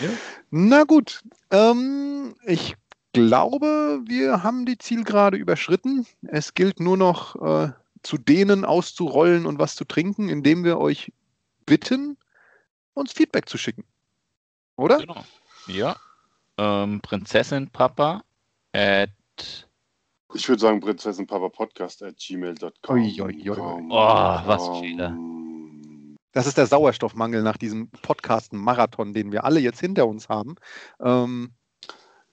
Ja. Na gut, ähm, ich glaube, wir haben die Zielgerade überschritten. Es gilt nur noch äh, zu denen auszurollen und was zu trinken, indem wir euch bitten, uns Feedback zu schicken. Oder? Genau. Ja. Ähm, Prinzessin Papa at Ich würde sagen, Prinzessinpapa-Podcast at gmail.com. Oh, was Fehler. komm. Das ist der Sauerstoffmangel nach diesem Podcast-Marathon, den wir alle jetzt hinter uns haben. Ähm,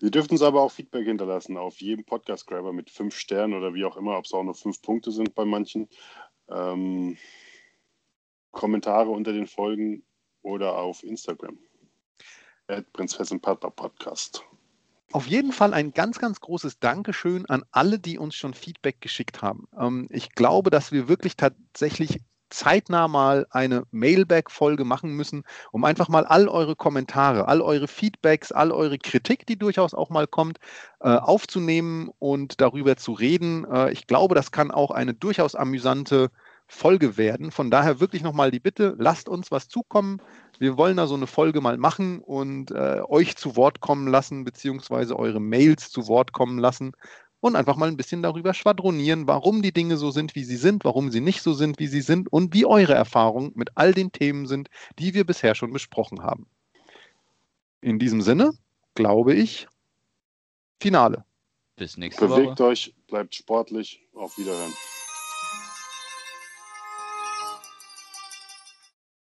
Ihr dürft uns aber auch Feedback hinterlassen auf jedem Podcast-Grabber mit fünf Sternen oder wie auch immer, ob es auch nur fünf Punkte sind bei manchen. Ähm, Kommentare unter den Folgen oder auf Instagram. At Prinzessin Podcast. Auf jeden Fall ein ganz, ganz großes Dankeschön an alle, die uns schon Feedback geschickt haben. Ähm, ich glaube, dass wir wirklich tatsächlich zeitnah mal eine Mailback-Folge machen müssen, um einfach mal all eure Kommentare, all eure Feedbacks, all eure Kritik, die durchaus auch mal kommt, äh, aufzunehmen und darüber zu reden. Äh, ich glaube, das kann auch eine durchaus amüsante Folge werden. Von daher wirklich nochmal die Bitte, lasst uns was zukommen. Wir wollen da so eine Folge mal machen und äh, euch zu Wort kommen lassen, beziehungsweise eure Mails zu Wort kommen lassen und einfach mal ein bisschen darüber schwadronieren, warum die Dinge so sind, wie sie sind, warum sie nicht so sind, wie sie sind und wie eure Erfahrungen mit all den Themen sind, die wir bisher schon besprochen haben. In diesem Sinne, glaube ich, Finale. bis nächste Woche. Bewegt euch, bleibt sportlich. Auf Wiederhören.